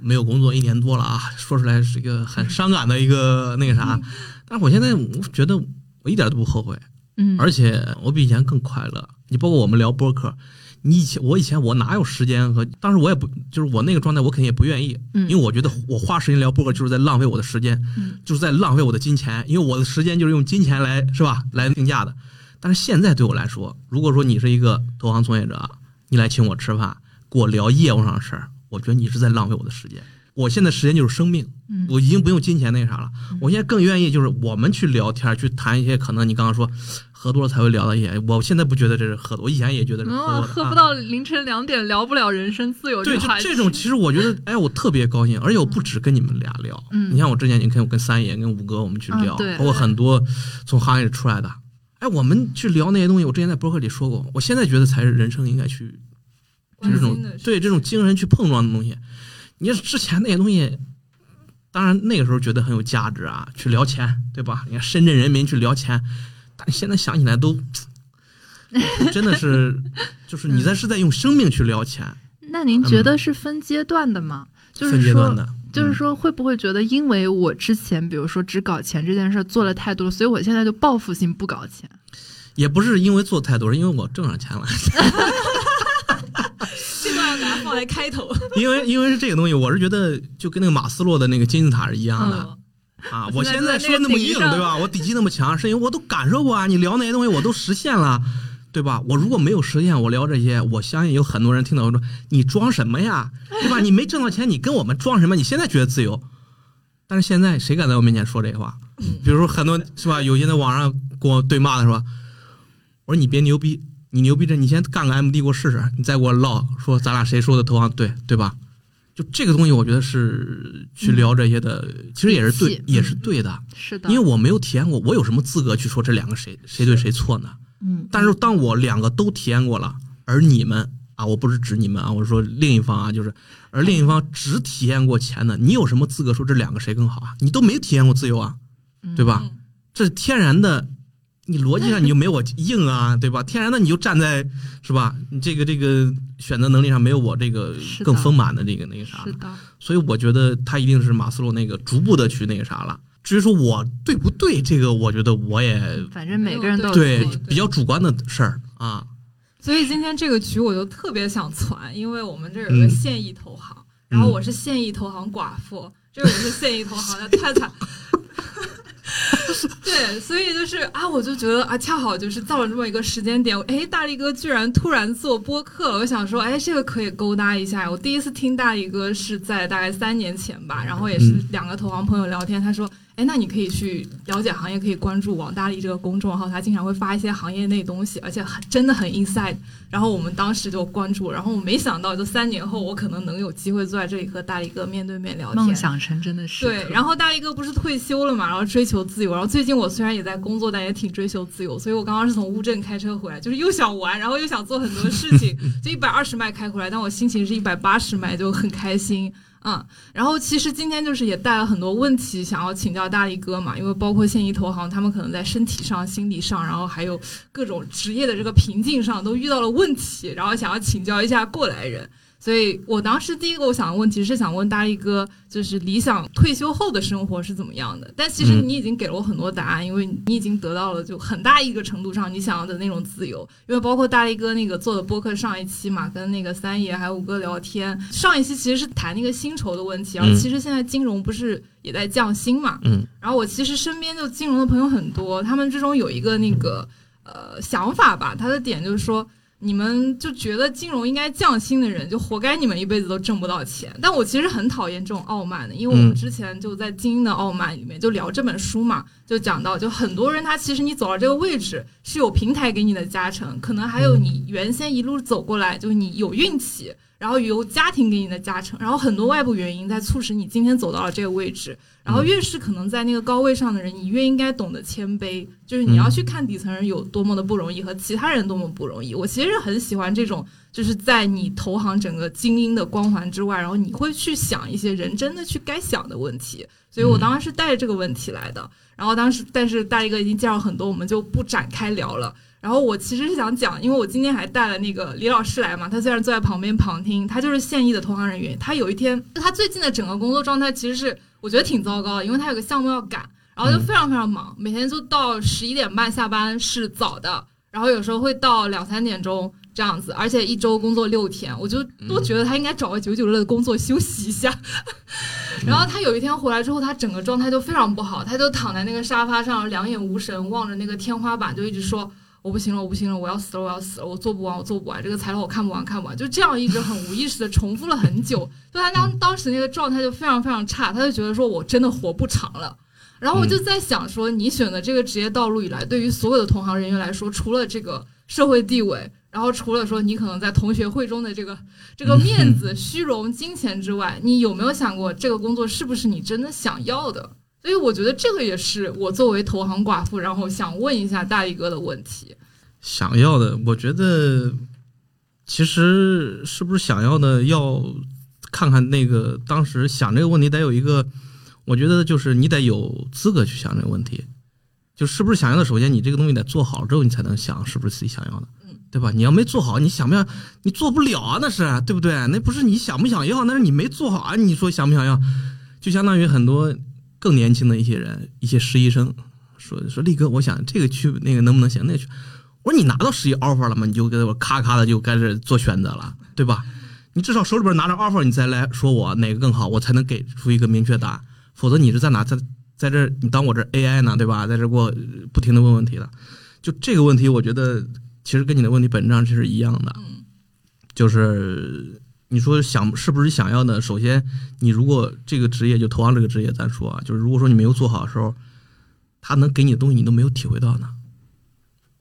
没有工作一年多了啊，说出来是一个很伤感的一个那个啥。但是我现在我觉得我一点都不后悔，嗯，而且我比以前更快乐。你包括我们聊播客，你以前我以前我哪有时间和当时我也不就是我那个状态，我肯定也不愿意，因为我觉得我花时间聊播客就是在浪费我的时间，就是在浪费我的金钱，因为我的时间就是用金钱来是吧来定价的。但是现在对我来说，如果说你是一个投行从业者，你来请我吃饭，跟我聊业务上的事儿，我觉得你是在浪费我的时间。我现在时间就是生命，我已经不用金钱那啥了。我现在更愿意就是我们去聊天，去谈一些可能你刚刚说喝多了才会聊的一些。我现在不觉得这是喝多，我以前也觉得是喝多。喝不到凌晨两点聊不了人生自由对，就这种其实我觉得，哎，我特别高兴，而且我不止跟你们俩聊，你像我之前你看我跟三爷、跟五哥我们去聊，包括很多从行业里出来的。哎，我们去聊那些东西，我之前在博客里说过，我现在觉得才是人生应该去，就这种对这种精神去碰撞的东西。你之前那些东西，当然那个时候觉得很有价值啊，去聊钱，对吧？你看深圳人民去聊钱，但现在想起来都，真的是，就是你在是在用生命去聊钱。那您觉得是分阶段的吗？就是说，就是说，会不会觉得，因为我之前比如说只搞钱这件事做了太多，所以我现在就报复性不搞钱？也不是因为做太多，是因为我挣上钱了。这段要给它放在开头。因为因为是这个东西，我是觉得就跟那个马斯洛的那个金字塔是一样的啊。我现在说那么硬，对吧？我底气那么强，是因为我都感受过啊。你聊那些东西，我都实现了。对吧？我如果没有实现，我聊这些，我相信有很多人听到我说：“你装什么呀？对吧？你没挣到钱，你跟我们装什么？你现在觉得自由，但是现在谁敢在我面前说这话？比如说很多是吧？有些在网上跟我对骂的是吧？我说你别牛逼，你牛逼着，你先干个 MD 给我试试，你再给我唠说咱俩谁说的投行对对吧？就这个东西，我觉得是去聊这些的，其实也是对，也是对的。是的，因为我没有体验过，我有什么资格去说这两个谁谁对谁错呢？嗯，但是当我两个都体验过了，而你们啊，我不是指你们啊，我是说另一方啊，就是，而另一方只体验过钱的，你有什么资格说这两个谁更好啊？你都没体验过自由啊，对吧？这是天然的，你逻辑上你就没我硬啊，对吧？天然的你就站在是吧？你这个这个选择能力上没有我这个更丰满的这个那个啥，所以我觉得他一定是马斯洛那个逐步的去那个啥了。至于说我对不对，这个我觉得我也反正每个人都对比较主观的事儿啊。所以今天这个局我就特别想攒，因为我们这有个现役投行，然后我是现役投行寡妇，这个是现役投行的太太。对，所以就是啊，我就觉得啊，恰好就是到了这么一个时间点，哎，大力哥居然突然做播客了，我想说，哎，这个可以勾搭一下。我第一次听大力哥是在大概三年前吧，然后也是两个投行朋友聊天，他说。哎，那你可以去了解行业，可以关注王大力这个公众号，他经常会发一些行业内东西，而且很真的很 inside。然后我们当时就关注，然后我没想到，就三年后我可能能有机会坐在这里和大力哥面对面聊天，梦想成真的是。对，然后大力哥不是退休了嘛，然后追求自由。然后最近我虽然也在工作，但也挺追求自由。所以我刚刚是从乌镇开车回来，就是又想玩，然后又想做很多事情，就一百二十迈开回来，但我心情是一百八十迈，就很开心。嗯，然后其实今天就是也带了很多问题想要请教大力哥嘛，因为包括现役投行，他们可能在身体上、心理上，然后还有各种职业的这个瓶颈上都遇到了问题，然后想要请教一下过来人。所以我当时第一个我想的问题是想问大力哥，就是理想退休后的生活是怎么样的？但其实你已经给了我很多答案，因为你已经得到了就很大一个程度上你想要的那种自由。因为包括大力哥那个做的播客上一期嘛，跟那个三爷还有五哥聊天，上一期其实是谈那个薪酬的问题，然后其实现在金融不是也在降薪嘛？嗯。然后我其实身边就金融的朋友很多，他们之中有一个那个呃想法吧，他的点就是说。你们就觉得金融应该降薪的人，就活该你们一辈子都挣不到钱。但我其实很讨厌这种傲慢的，因为我们之前就在《精英的傲慢》里面就聊这本书嘛，就讲到，就很多人他其实你走到这个位置是有平台给你的加成，可能还有你原先一路走过来，就是你有运气。然后由家庭给你的加成，然后很多外部原因在促使你今天走到了这个位置。然后越是可能在那个高位上的人，你越应该懂得谦卑，就是你要去看底层人有多么的不容易和其他人多么不容易。我其实很喜欢这种，就是在你投行整个精英的光环之外，然后你会去想一些人真的去该想的问题。所以我当时是带着这个问题来的。然后当时，但是大力哥已经介绍很多，我们就不展开聊了。然后我其实是想讲，因为我今天还带了那个李老师来嘛，他虽然坐在旁边旁听，他就是现役的投行人员。他有一天，他最近的整个工作状态其实是我觉得挺糟糕的，因为他有个项目要赶，然后就非常非常忙，每天就到十一点半下班是早的，然后有时候会到两三点钟这样子，而且一周工作六天，我就都觉得他应该找个九九六的工作休息一下。然后他有一天回来之后，他整个状态就非常不好，他就躺在那个沙发上，两眼无神，望着那个天花板，就一直说。我不行了，我不行了，我要死了，我要死了，我做不完，我做不完，这个材料我看不完，看不完，就这样一直很无意识的重复了很久。就他当当时那个状态就非常非常差，他就觉得说我真的活不长了。然后我就在想说，你选择这个职业道路以来，对于所有的同行人员来说，除了这个社会地位，然后除了说你可能在同学会中的这个这个面子、虚荣、金钱之外，你有没有想过这个工作是不是你真的想要的？所以我觉得这个也是我作为投行寡妇，然后想问一下大力哥的问题。想要的，我觉得其实是不是想要的，要看看那个当时想这个问题得有一个，我觉得就是你得有资格去想这个问题，就是不是想要的。首先，你这个东西得做好之后，你才能想是不是自己想要的，对吧？你要没做好，你想不想？你做不了啊，那是对不对？那不是你想不想要，那是你没做好啊。你说想不想要？就相当于很多。更年轻的一些人，一些实习生说说力哥，我想这个去那个能不能行？那个去，我说你拿到实习 offer 了吗？你就给我咔咔的就开始做选择了，对吧？你至少手里边拿着 offer，你再来说我哪个更好，我才能给出一个明确答案。否则你是在哪在在这你当我这 AI 呢，对吧？在这给我不停的问问题的。就这个问题，我觉得其实跟你的问题本质上是一样的，就是。你说想是不是想要的？首先，你如果这个职业就投行这个职业，咱说啊，就是如果说你没有做好的时候，他能给你的东西你都没有体会到呢。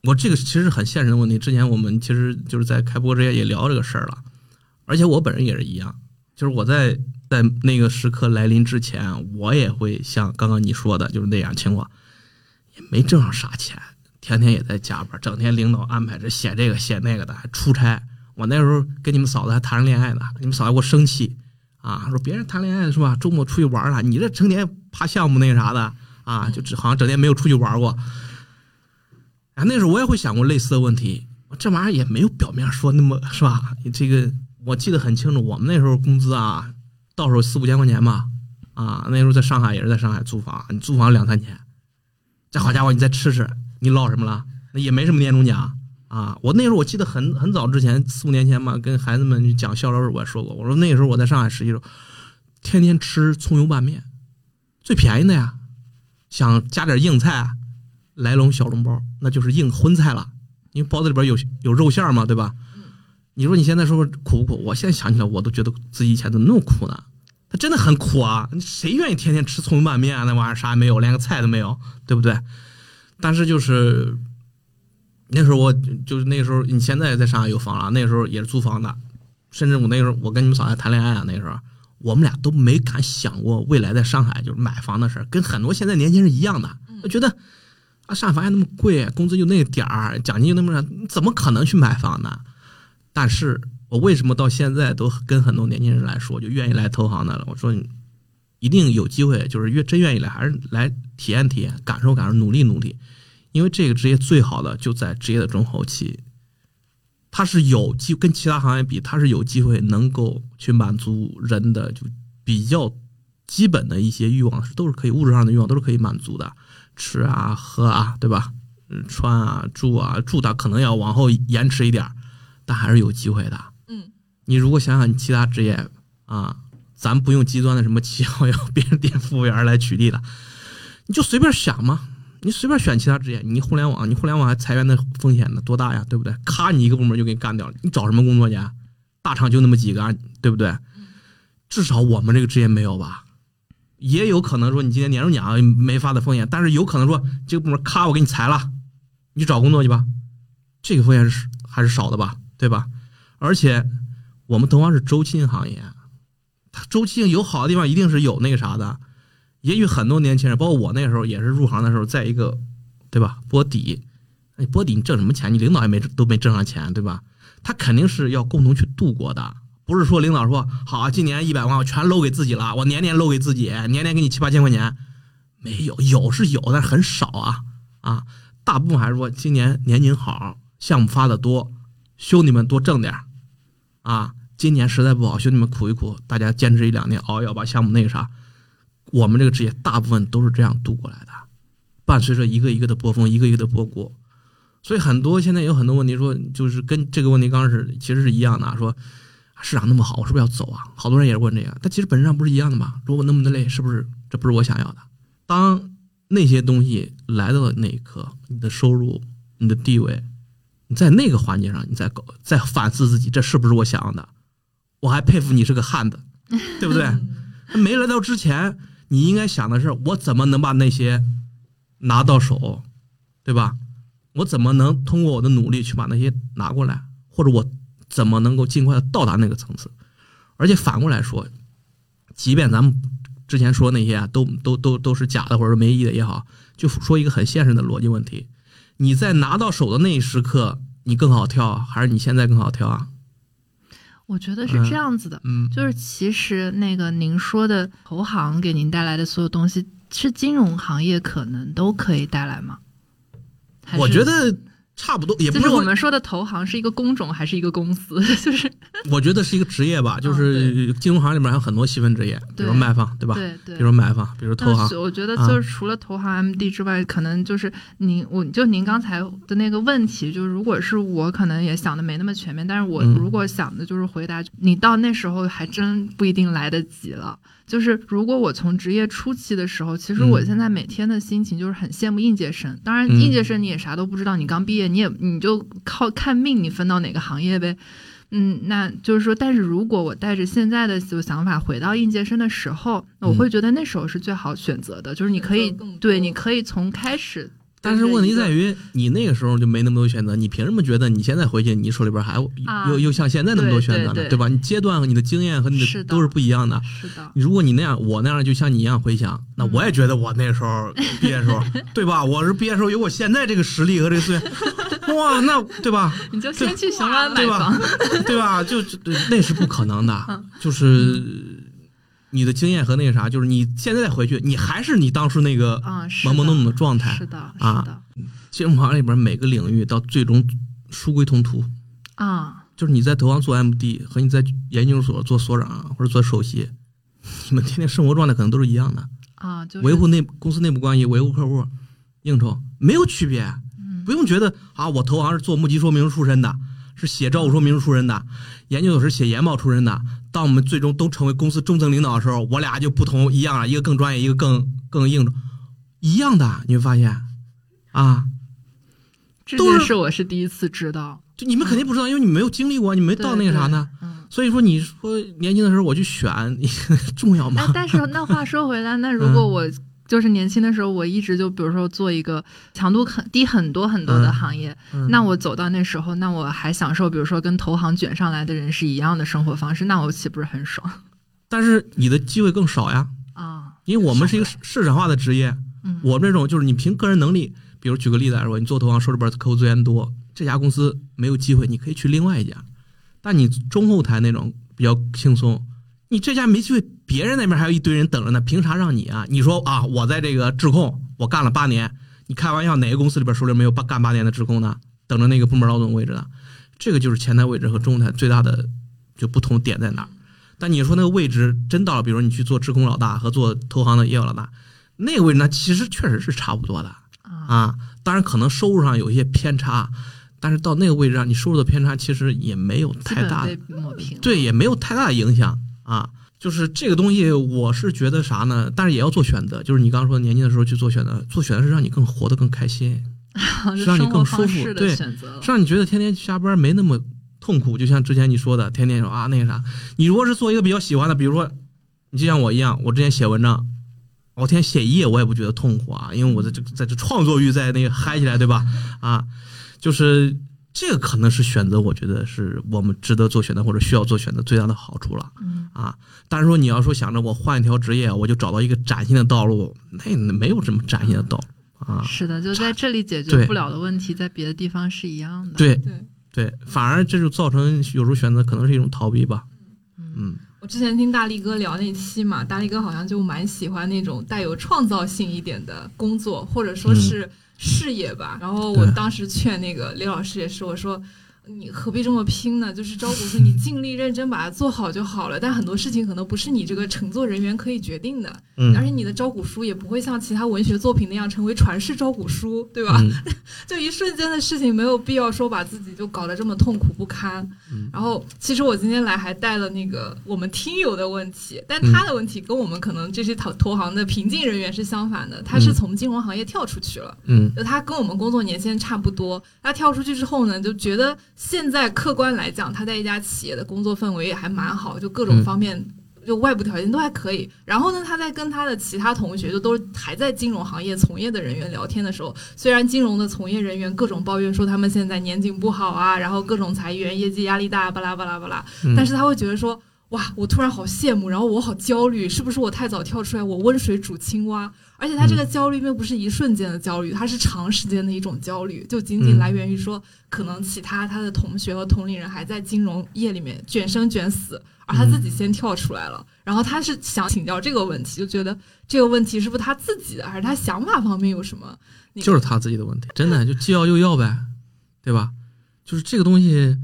我这个其实是很现实的问题。之前我们其实就是在开播之前也聊这个事儿了，而且我本人也是一样，就是我在在那个时刻来临之前，我也会像刚刚你说的，就是那样情况，也没挣上啥钱，天天也在加班，整天领导安排着写这个写那个的，还出差。我那时候跟你们嫂子还谈着恋爱呢，你们嫂子给我生气啊，说别人谈恋爱是吧？周末出去玩了，你这成天爬项目那个啥的啊，就只好像整天没有出去玩过。啊，那时候我也会想过类似的问题，这玩意儿也没有表面说那么是吧？这个我记得很清楚，我们那时候工资啊，到手四五千块钱吧，啊，那时候在上海也是在上海租房，你租房两三千，这好家伙，你再吃吃，你捞什么了？那也没什么年终奖。啊，我那时候我记得很很早之前四五年前嘛，跟孩子们讲笑招时我也说过，我说那时候我在上海实习时候，天天吃葱油拌面，最便宜的呀，想加点硬菜，来笼小笼包，那就是硬荤菜了，因为包子里边有有肉馅嘛，对吧？你说你现在说苦不苦？我现在想起来，我都觉得自己以前怎么那么苦呢？他真的很苦啊！谁愿意天天吃葱油拌面啊？那玩意儿啥也没有，连个菜都没有，对不对？但是就是。那时候我就是那时候，你现在在上海有房了，那时候也是租房的，甚至我那时候我跟你们嫂子谈恋爱啊，那时候我们俩都没敢想过未来在上海就是买房的事儿，跟很多现在年轻人一样的，我觉得啊上海房还那么贵，工资就那点儿，奖金就那么少，怎么可能去买房呢？但是我为什么到现在都跟很多年轻人来说，就愿意来投行的了？我说你一定有机会，就是越真愿意来，还是来体验体验，感受感受，努力努力。因为这个职业最好的就在职业的中后期，它是有机跟其他行业比，它是有机会能够去满足人的就比较基本的一些欲望，都是可以物质上的欲望都是可以满足的，吃啊喝啊，对吧？穿啊住啊住的可能要往后延迟一点，但还是有机会的。嗯，你如果想想你其他职业啊，咱不用极端的什么七幺幺便利店服务员来举例了，你就随便想嘛。你随便选其他职业，你互联网，你互联网还裁员的风险呢，多大呀，对不对？咔，你一个部门就给你干掉了，你找什么工作去？大厂就那么几个，对不对？至少我们这个职业没有吧？也有可能说你今天年终奖没发的风险，但是有可能说这个部门咔我给你裁了，你找工作去吧，这个风险是还是少的吧，对吧？而且我们同样是周期性行业，它周期性有好的地方，一定是有那个啥的。也许很多年轻人，包括我那时候也是入行的时候，在一个，对吧？波底，你波底你挣什么钱？你领导也没都没挣上钱，对吧？他肯定是要共同去度过的，不是说领导说好，今年一百万我全搂给自己了，我年年搂给自己，年年给你七八千块钱，没有，有是有，但是很少啊啊！大部分还是说今年年景好，项目发的多，兄弟们多挣点啊。今年实在不好，兄弟们苦一苦，大家坚持一两年熬，要把项目那个啥。我们这个职业大部分都是这样度过来的，伴随着一个一个的波峰，一个一个的波谷。所以很多现在有很多问题，说就是跟这个问题刚开始其实是一样的，说市场那么好，我是不是要走啊？好多人也是问这个，但其实本质上不是一样的吗？如果那么的累，是不是这不是我想要的？当那些东西来到了那一刻，你的收入、你的地位，你在那个环节上，你再搞、再反思自己，这是不是我想要的？我还佩服你是个汉子，对不对？没来到之前，你应该想的是，我怎么能把那些拿到手，对吧？我怎么能通过我的努力去把那些拿过来，或者我怎么能够尽快的到达那个层次？而且反过来说，即便咱们之前说那些啊，都都都都是假的，或者说没意义的也好，就说一个很现实的逻辑问题：你在拿到手的那一时刻，你更好跳，还是你现在更好跳啊？我觉得是这样子的，嗯，就是其实那个您说的投行给您带来的所有东西，是金融行业可能都可以带来吗？我觉得。差不多，也不是我们说的投行是一个工种还是一个公司？就是我觉得是一个职业吧，就是金融行里面还有很多细分职业，比如卖方，对吧？对对。比如买方，比如投行。我觉得就是除了投行 MD 之外，可能就是您，我就您刚才的那个问题，就是如果是我，可能也想的没那么全面。但是我如果想的就是回答，你到那时候还真不一定来得及了。就是如果我从职业初期的时候，其实我现在每天的心情就是很羡慕应届生。当然，应届生你也啥都不知道，你刚毕业，你也你就靠看命，你分到哪个行业呗。嗯，那就是说，但是如果我带着现在的就想法回到应届生的时候，我会觉得那时候是最好选择的，就是你可以对，你可以从开始。但是问题在于，你那个时候就没那么多选择，你凭什么觉得你现在回去，你手里边还有又又像现在那么多选择呢？对吧？你阶段和你的经验和你的都是不一样的。是的。如果你那样，我那样，就像你一样回想，那我也觉得我那时候毕业时候，对吧？我是毕业时候有我现在这个实力和这个资源，哇，那对吧？你就先去雄安买房，对吧？就那是不可能的，就是。你的经验和那个啥，就是你现在再回去，你还是你当初那个懵懵懂懂的状态。是的，啊，金融行里边每个领域到最终殊归同途啊。就是你在投行做 MD 和你在研究所做所长或者做首席，你们天天生活状态可能都是一样的啊。维护内公司内部关系，维护客户，应酬没有区别。不用觉得啊，我投行是做募集说明书出身的。是写招股说明书出身的，研究所是写研报出身的。当我们最终都成为公司中层领导的时候，我俩就不同一样了，一个更专业，一个更更硬，一样的。你会发现，啊，这件事我是第一次知道。就你们肯定不知道，因为你没有经历过，你没到那个啥呢。所以说，你说年轻的时候我去选，重要吗？但是那话说回来，那如果我。就是年轻的时候，我一直就比如说做一个强度很低很多很多的行业，那我走到那时候，那我还享受，比如说跟投行卷上来的人是一样的生活方式，那我岂不是很爽？但是你的机会更少呀，啊，因为我们是一个市场化的职业，我们这种就是你凭个人能力，比如举个例子来说，你做投行手里边客户资源多，这家公司没有机会，你可以去另外一家，但你中后台那种比较轻松。你这家没机会，别人那边还有一堆人等着呢，凭啥让你啊？你说啊，我在这个质控，我干了八年，你开玩笑，哪个公司里边手里没有八干八年的质控呢？等着那个部门老总位置呢？这个就是前台位置和中台最大的就不同点在哪？但你说那个位置真到了，比如你去做质控老大和做投行的业务老大，那个位置呢，其实确实是差不多的啊。当然可能收入上有一些偏差，但是到那个位置上，你收入的偏差其实也没有太大的，对，也没有太大的影响。啊，就是这个东西，我是觉得啥呢？但是也要做选择。就是你刚刚说年轻的时候去做选择，做选择是让你更活得更开心，是让你更舒服，对，是让你觉得天天下班没那么痛苦。就像之前你说的，天天说啊那个啥，你如果是做一个比较喜欢的，比如说你就像我一样，我之前写文章，我天天写一页我也不觉得痛苦啊，因为我的这在这创作欲在那个嗨起来，对吧？啊，就是。这个可能是选择，我觉得是我们值得做选择或者需要做选择最大的好处了。嗯啊，但是说你要说想着我换一条职业，我就找到一个崭新的道路，那没有什么崭新的道路啊。是的，就在这里解决不了的问题，在别的地方是一样的。对对，反而这就造成有时候选择可能是一种逃避吧。嗯。我之前听大力哥聊那期嘛，大力哥好像就蛮喜欢那种带有创造性一点的工作，或者说是事业吧。然后我当时劝那个李老师也是，我说。你何必这么拼呢？就是招股书，你尽力认真把它做好就好了。但很多事情可能不是你这个乘坐人员可以决定的，嗯，而且你的招股书也不会像其他文学作品那样成为传世招股书，对吧？就一瞬间的事情，没有必要说把自己就搞得这么痛苦不堪。然后，其实我今天来还带了那个我们听友的问题，但他的问题跟我们可能这些投投行的平静人员是相反的，他是从金融行业跳出去了，嗯，就他跟我们工作年限差不多，他跳出去之后呢，就觉得。现在客观来讲，他在一家企业的工作氛围也还蛮好，就各种方面，就外部条件都还可以。然后呢，他在跟他的其他同学，就都还在金融行业从业的人员聊天的时候，虽然金融的从业人员各种抱怨说他们现在年景不好啊，然后各种裁员、业绩压力大，巴拉巴拉巴拉，但是他会觉得说，哇，我突然好羡慕，然后我好焦虑，是不是我太早跳出来，我温水煮青蛙？而且他这个焦虑并不是一瞬间的焦虑，他是长时间的一种焦虑，就仅仅来源于说，可能其他他的同学和同龄人还在金融业里面卷生卷死，而他自己先跳出来了。然后他是想请教这个问题，就觉得这个问题是不是他自己的，还是他想法方面有什么？就是他自己的问题，真的就既要又要呗，对吧？就是这个东西，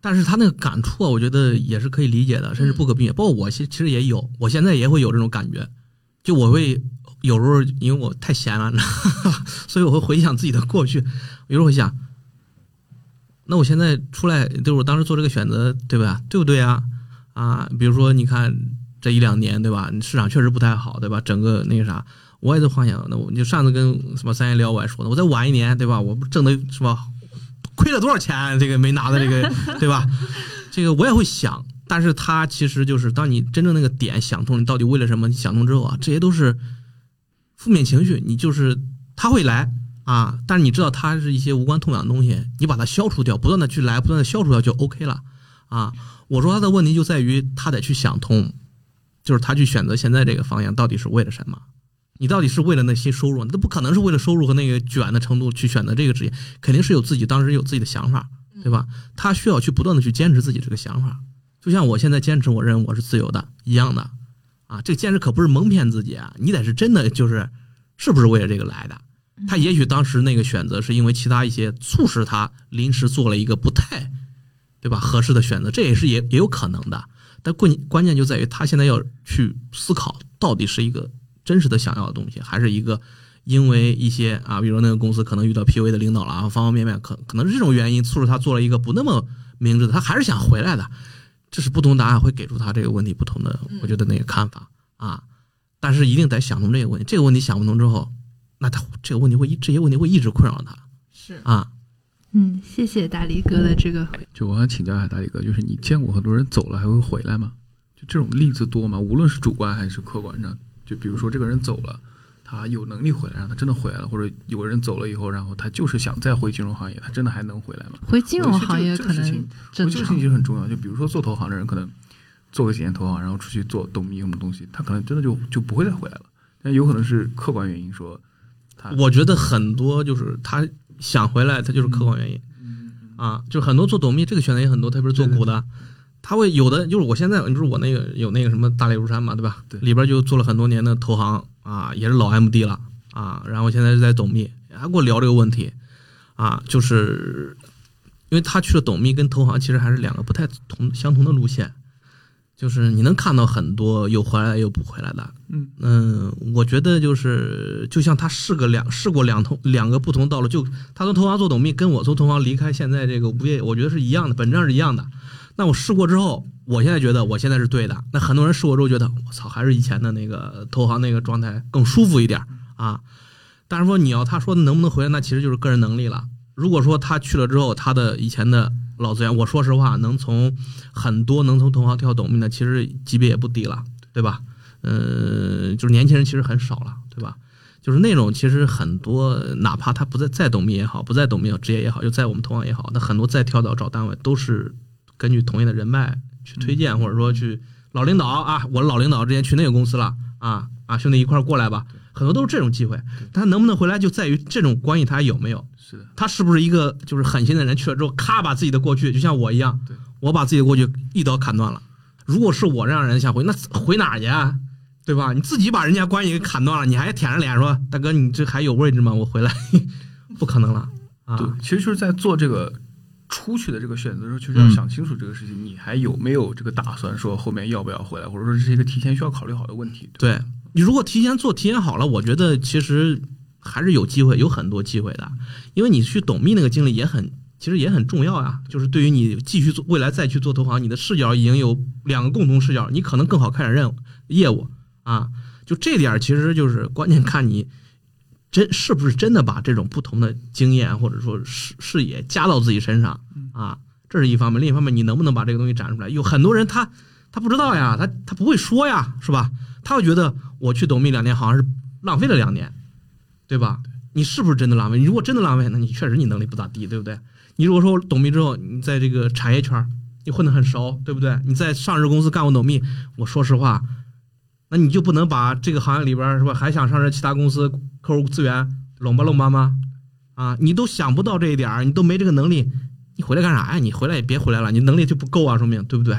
但是他那个感触啊，我觉得也是可以理解的，甚至不可避免。包括我其其实也有，我现在也会有这种感觉，就我会。有时候因为我太闲了，所以我会回想自己的过去。有时候会想，那我现在出来，就是我当时做这个选择，对吧？对不对啊？啊，比如说你看这一两年，对吧？市场确实不太好，对吧？整个那个啥，我也在幻想，那我就上次跟什么三爷聊，我还说呢，我再晚一年，对吧？我不挣的是吧？亏了多少钱？这个没拿的这个，对吧？这个我也会想，但是他其实就是当你真正那个点想通，你到底为了什么你想通之后啊，这些都是。负面情绪，你就是他会来啊，但是你知道他是一些无关痛痒的东西，你把它消除掉，不断的去来，不断的消除掉就 OK 了啊。我说他的问题就在于他得去想通，就是他去选择现在这个方向到底是为了什么？你到底是为了那些收入？那不可能是为了收入和那个卷的程度去选择这个职业，肯定是有自己当时有自己的想法，对吧？他需要去不断的去坚持自己这个想法，就像我现在坚持我认为我是自由的一样的。啊，这个坚持可不是蒙骗自己啊！你得是真的，就是是不是为了这个来的？他也许当时那个选择是因为其他一些促使他临时做了一个不太，对吧？合适的选择，这也是也也有可能的。但关关键就在于他现在要去思考，到底是一个真实的想要的东西，还是一个因为一些啊，比如那个公司可能遇到 P u a 的领导了啊，方方面面可可能是这种原因促使他做了一个不那么明智的，他还是想回来的。这是不同答案会给出他这个问题不同的，我觉得那个看法啊，但是一定得想通这个问题。这个问题想不通之后，那他这个问题会这些问题会一直困扰他。是啊，嗯，谢谢大力哥的这个。就我想请教一下大力哥，就是你见过很多人走了还会回来吗？就这种例子多吗？无论是主观还是客观上，就比如说这个人走了。他有能力回来，让他真的回来了，或者有个人走了以后，然后他就是想再回金融行业，他真的还能回来吗？回金融行业可能这个事情其实很重要。就比如说做投行的人，可能做个几年投行，然后出去做董秘什么东西，他可能真的就就不会再回来了。但有可能是客观原因，说他我觉得很多就是他想回来，他就是客观原因啊。就很多做董秘这个选择也很多，特别是做股的，他会有的就是我现在，你说我那个有那个什么大猎如山嘛，对吧？对，里边就做了很多年的投行。啊，也是老 MD 了啊，然后现在是在董秘，还跟我聊这个问题啊，就是因为他去了董秘跟投行其实还是两个不太同相同的路线，就是你能看到很多有回来又不回来的，嗯嗯，我觉得就是就像他试个两试过两同两个不同道路，就他从投行做董秘，跟我从投行离开现在这个物业，我觉得是一样的，本质上是一样的。那我试过之后。我现在觉得我现在是对的，那很多人试过之后觉得我操，还是以前的那个投行那个状态更舒服一点啊。但是说你要他说能不能回来，那其实就是个人能力了。如果说他去了之后，他的以前的老资源，我说实话，能从很多能从投行跳董秘的，其实级别也不低了，对吧？嗯，就是年轻人其实很少了，对吧？就是那种其实很多，哪怕他不在在董秘也好，不在董秘职业也好，就在我们投行也好，那很多再跳到找单位都是根据同业的人脉。去推荐，或者说去老领导啊，我老领导之前去那个公司了啊啊，兄弟一块儿过来吧，很多都是这种机会。他能不能回来，就在于这种关系他有没有。是的，他是不是一个就是狠心的人，去了之后咔把自己的过去，就像我一样，我把自己的过去一刀砍断了，如果是我这样人想回，那回哪儿去啊？对吧？你自己把人家关系给砍断了，你还舔着脸说大哥，你这还有位置吗？我回来，不可能了啊！对，其实就是在做这个出去的这个选择的时候，就是要想清楚这个事情，你还有没有这个打算，说后面要不要回来，或者说这是一个提前需要考虑好的问题。对你如果提前做、提前好了，我觉得其实还是有机会，有很多机会的，因为你去董秘那个经历也很。其实也很重要呀，就是对于你继续做未来再去做投行，你的视角已经有两个共同视角，你可能更好开展任务业务啊。就这点，其实就是关键看你真是不是真的把这种不同的经验或者说视视野加到自己身上啊，这是一方面。另一方面，你能不能把这个东西展出来？有很多人他他不知道呀，他他不会说呀，是吧？他会觉得我去董秘两年好像是浪费了两年，对吧？你是不是真的浪费？你如果真的浪费，那你确实你能力不咋地，对不对？你如果说董秘之后，你在这个产业圈你混得很熟，对不对？你在上市公司干过董秘，我说实话，那你就不能把这个行业里边是吧？还想上这其他公司客户资源拢吧拢吧吗？啊，你都想不到这一点你都没这个能力，你回来干啥呀？你回来也别回来了，你能力就不够啊，说明对不对？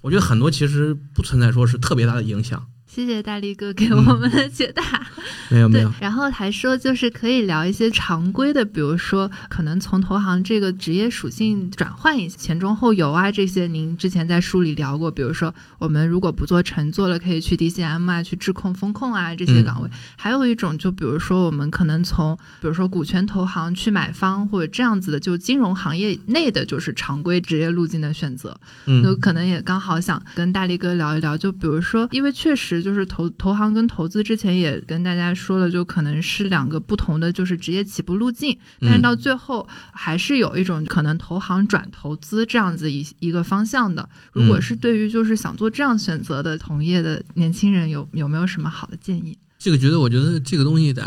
我觉得很多其实不存在说是特别大的影响。谢谢大力哥给我们的解答。没有没有。然后还说就是可以聊一些常规的，比如说可能从投行这个职业属性转换一下前中后游啊这些，您之前在书里聊过。比如说我们如果不做乘坐了，可以去 DCM 啊，去质控、风控啊这些岗位。还有一种就比如说我们可能从比如说股权投行去买方或者这样子的，就金融行业内的就是常规职业路径的选择。嗯，就可能也刚好想跟大力哥聊一聊，就比如说因为确实。就是投投行跟投资之前也跟大家说了，就可能是两个不同的就是职业起步路径，但是到最后还是有一种可能投行转投资这样子一一个方向的。如果是对于就是想做这样选择的同业的年轻人，有有没有什么好的建议？这个觉得，我觉得这个东西得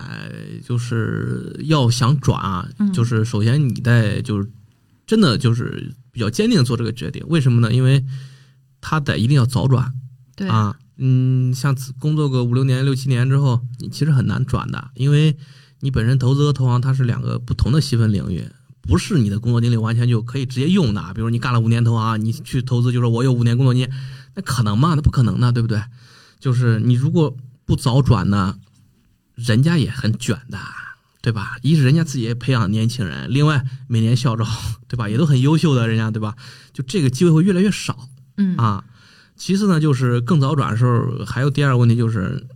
就是要想转啊，就是首先你得就是真的就是比较坚定做这个决定。为什么呢？因为他得一定要早转，对啊。嗯，像工作个五六年、六七年之后，你其实很难转的，因为你本身投资和投行它是两个不同的细分领域，不是你的工作经历完全就可以直接用的。比如你干了五年投行，你去投资就说我有五年工作经验，那可能吗？那不可能的，对不对？就是你如果不早转呢，人家也很卷的，对吧？一是人家自己也培养年轻人，另外每年校招，对吧？也都很优秀的人家，对吧？就这个机会会越来越少，嗯啊。其次呢，就是更早转的时候，还有第二个问题就是，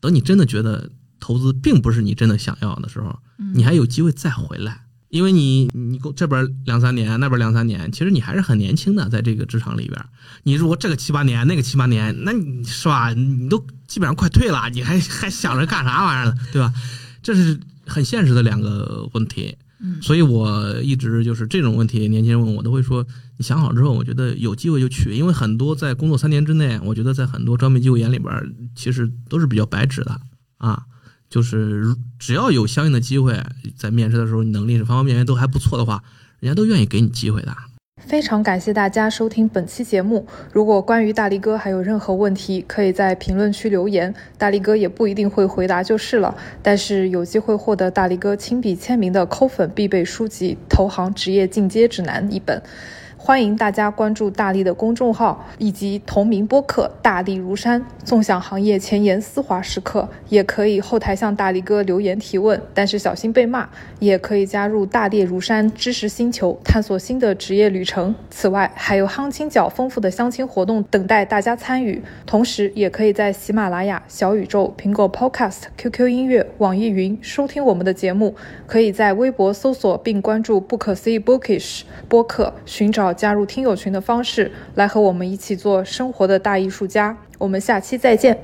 等你真的觉得投资并不是你真的想要的时候，你还有机会再回来，因为你你这边两三年，那边两三年，其实你还是很年轻的，在这个职场里边，你如果这个七八年，那个七八年，那你是吧？你都基本上快退了，你还还想着干啥玩意儿呢？对吧？这是很现实的两个问题。所以我一直就是这种问题，年轻人问我都会说，你想好之后，我觉得有机会就去，因为很多在工作三年之内，我觉得在很多招聘机构眼里边，其实都是比较白纸的啊，就是只要有相应的机会，在面试的时候，你能力是方方面面都还不错的话，人家都愿意给你机会的。非常感谢大家收听本期节目。如果关于大力哥还有任何问题，可以在评论区留言，大力哥也不一定会回答就是了。但是有机会获得大力哥亲笔签名的抠粉必备书籍《投行职业进阶指南》一本。欢迎大家关注大力的公众号以及同名播客《大力如山》，纵享行业前沿丝滑时刻。也可以后台向大力哥留言提问，但是小心被骂。也可以加入大力如山知识星球，探索新的职业旅程。此外，还有夯青角丰富的相亲活动等待大家参与。同时，也可以在喜马拉雅、小宇宙、苹果 Podcast、QQ 音乐、网易云收听我们的节目。可以在微博搜索并关注“不可思议 Bookish” 播客，寻找。加入听友群的方式，来和我们一起做生活的大艺术家。我们下期再见。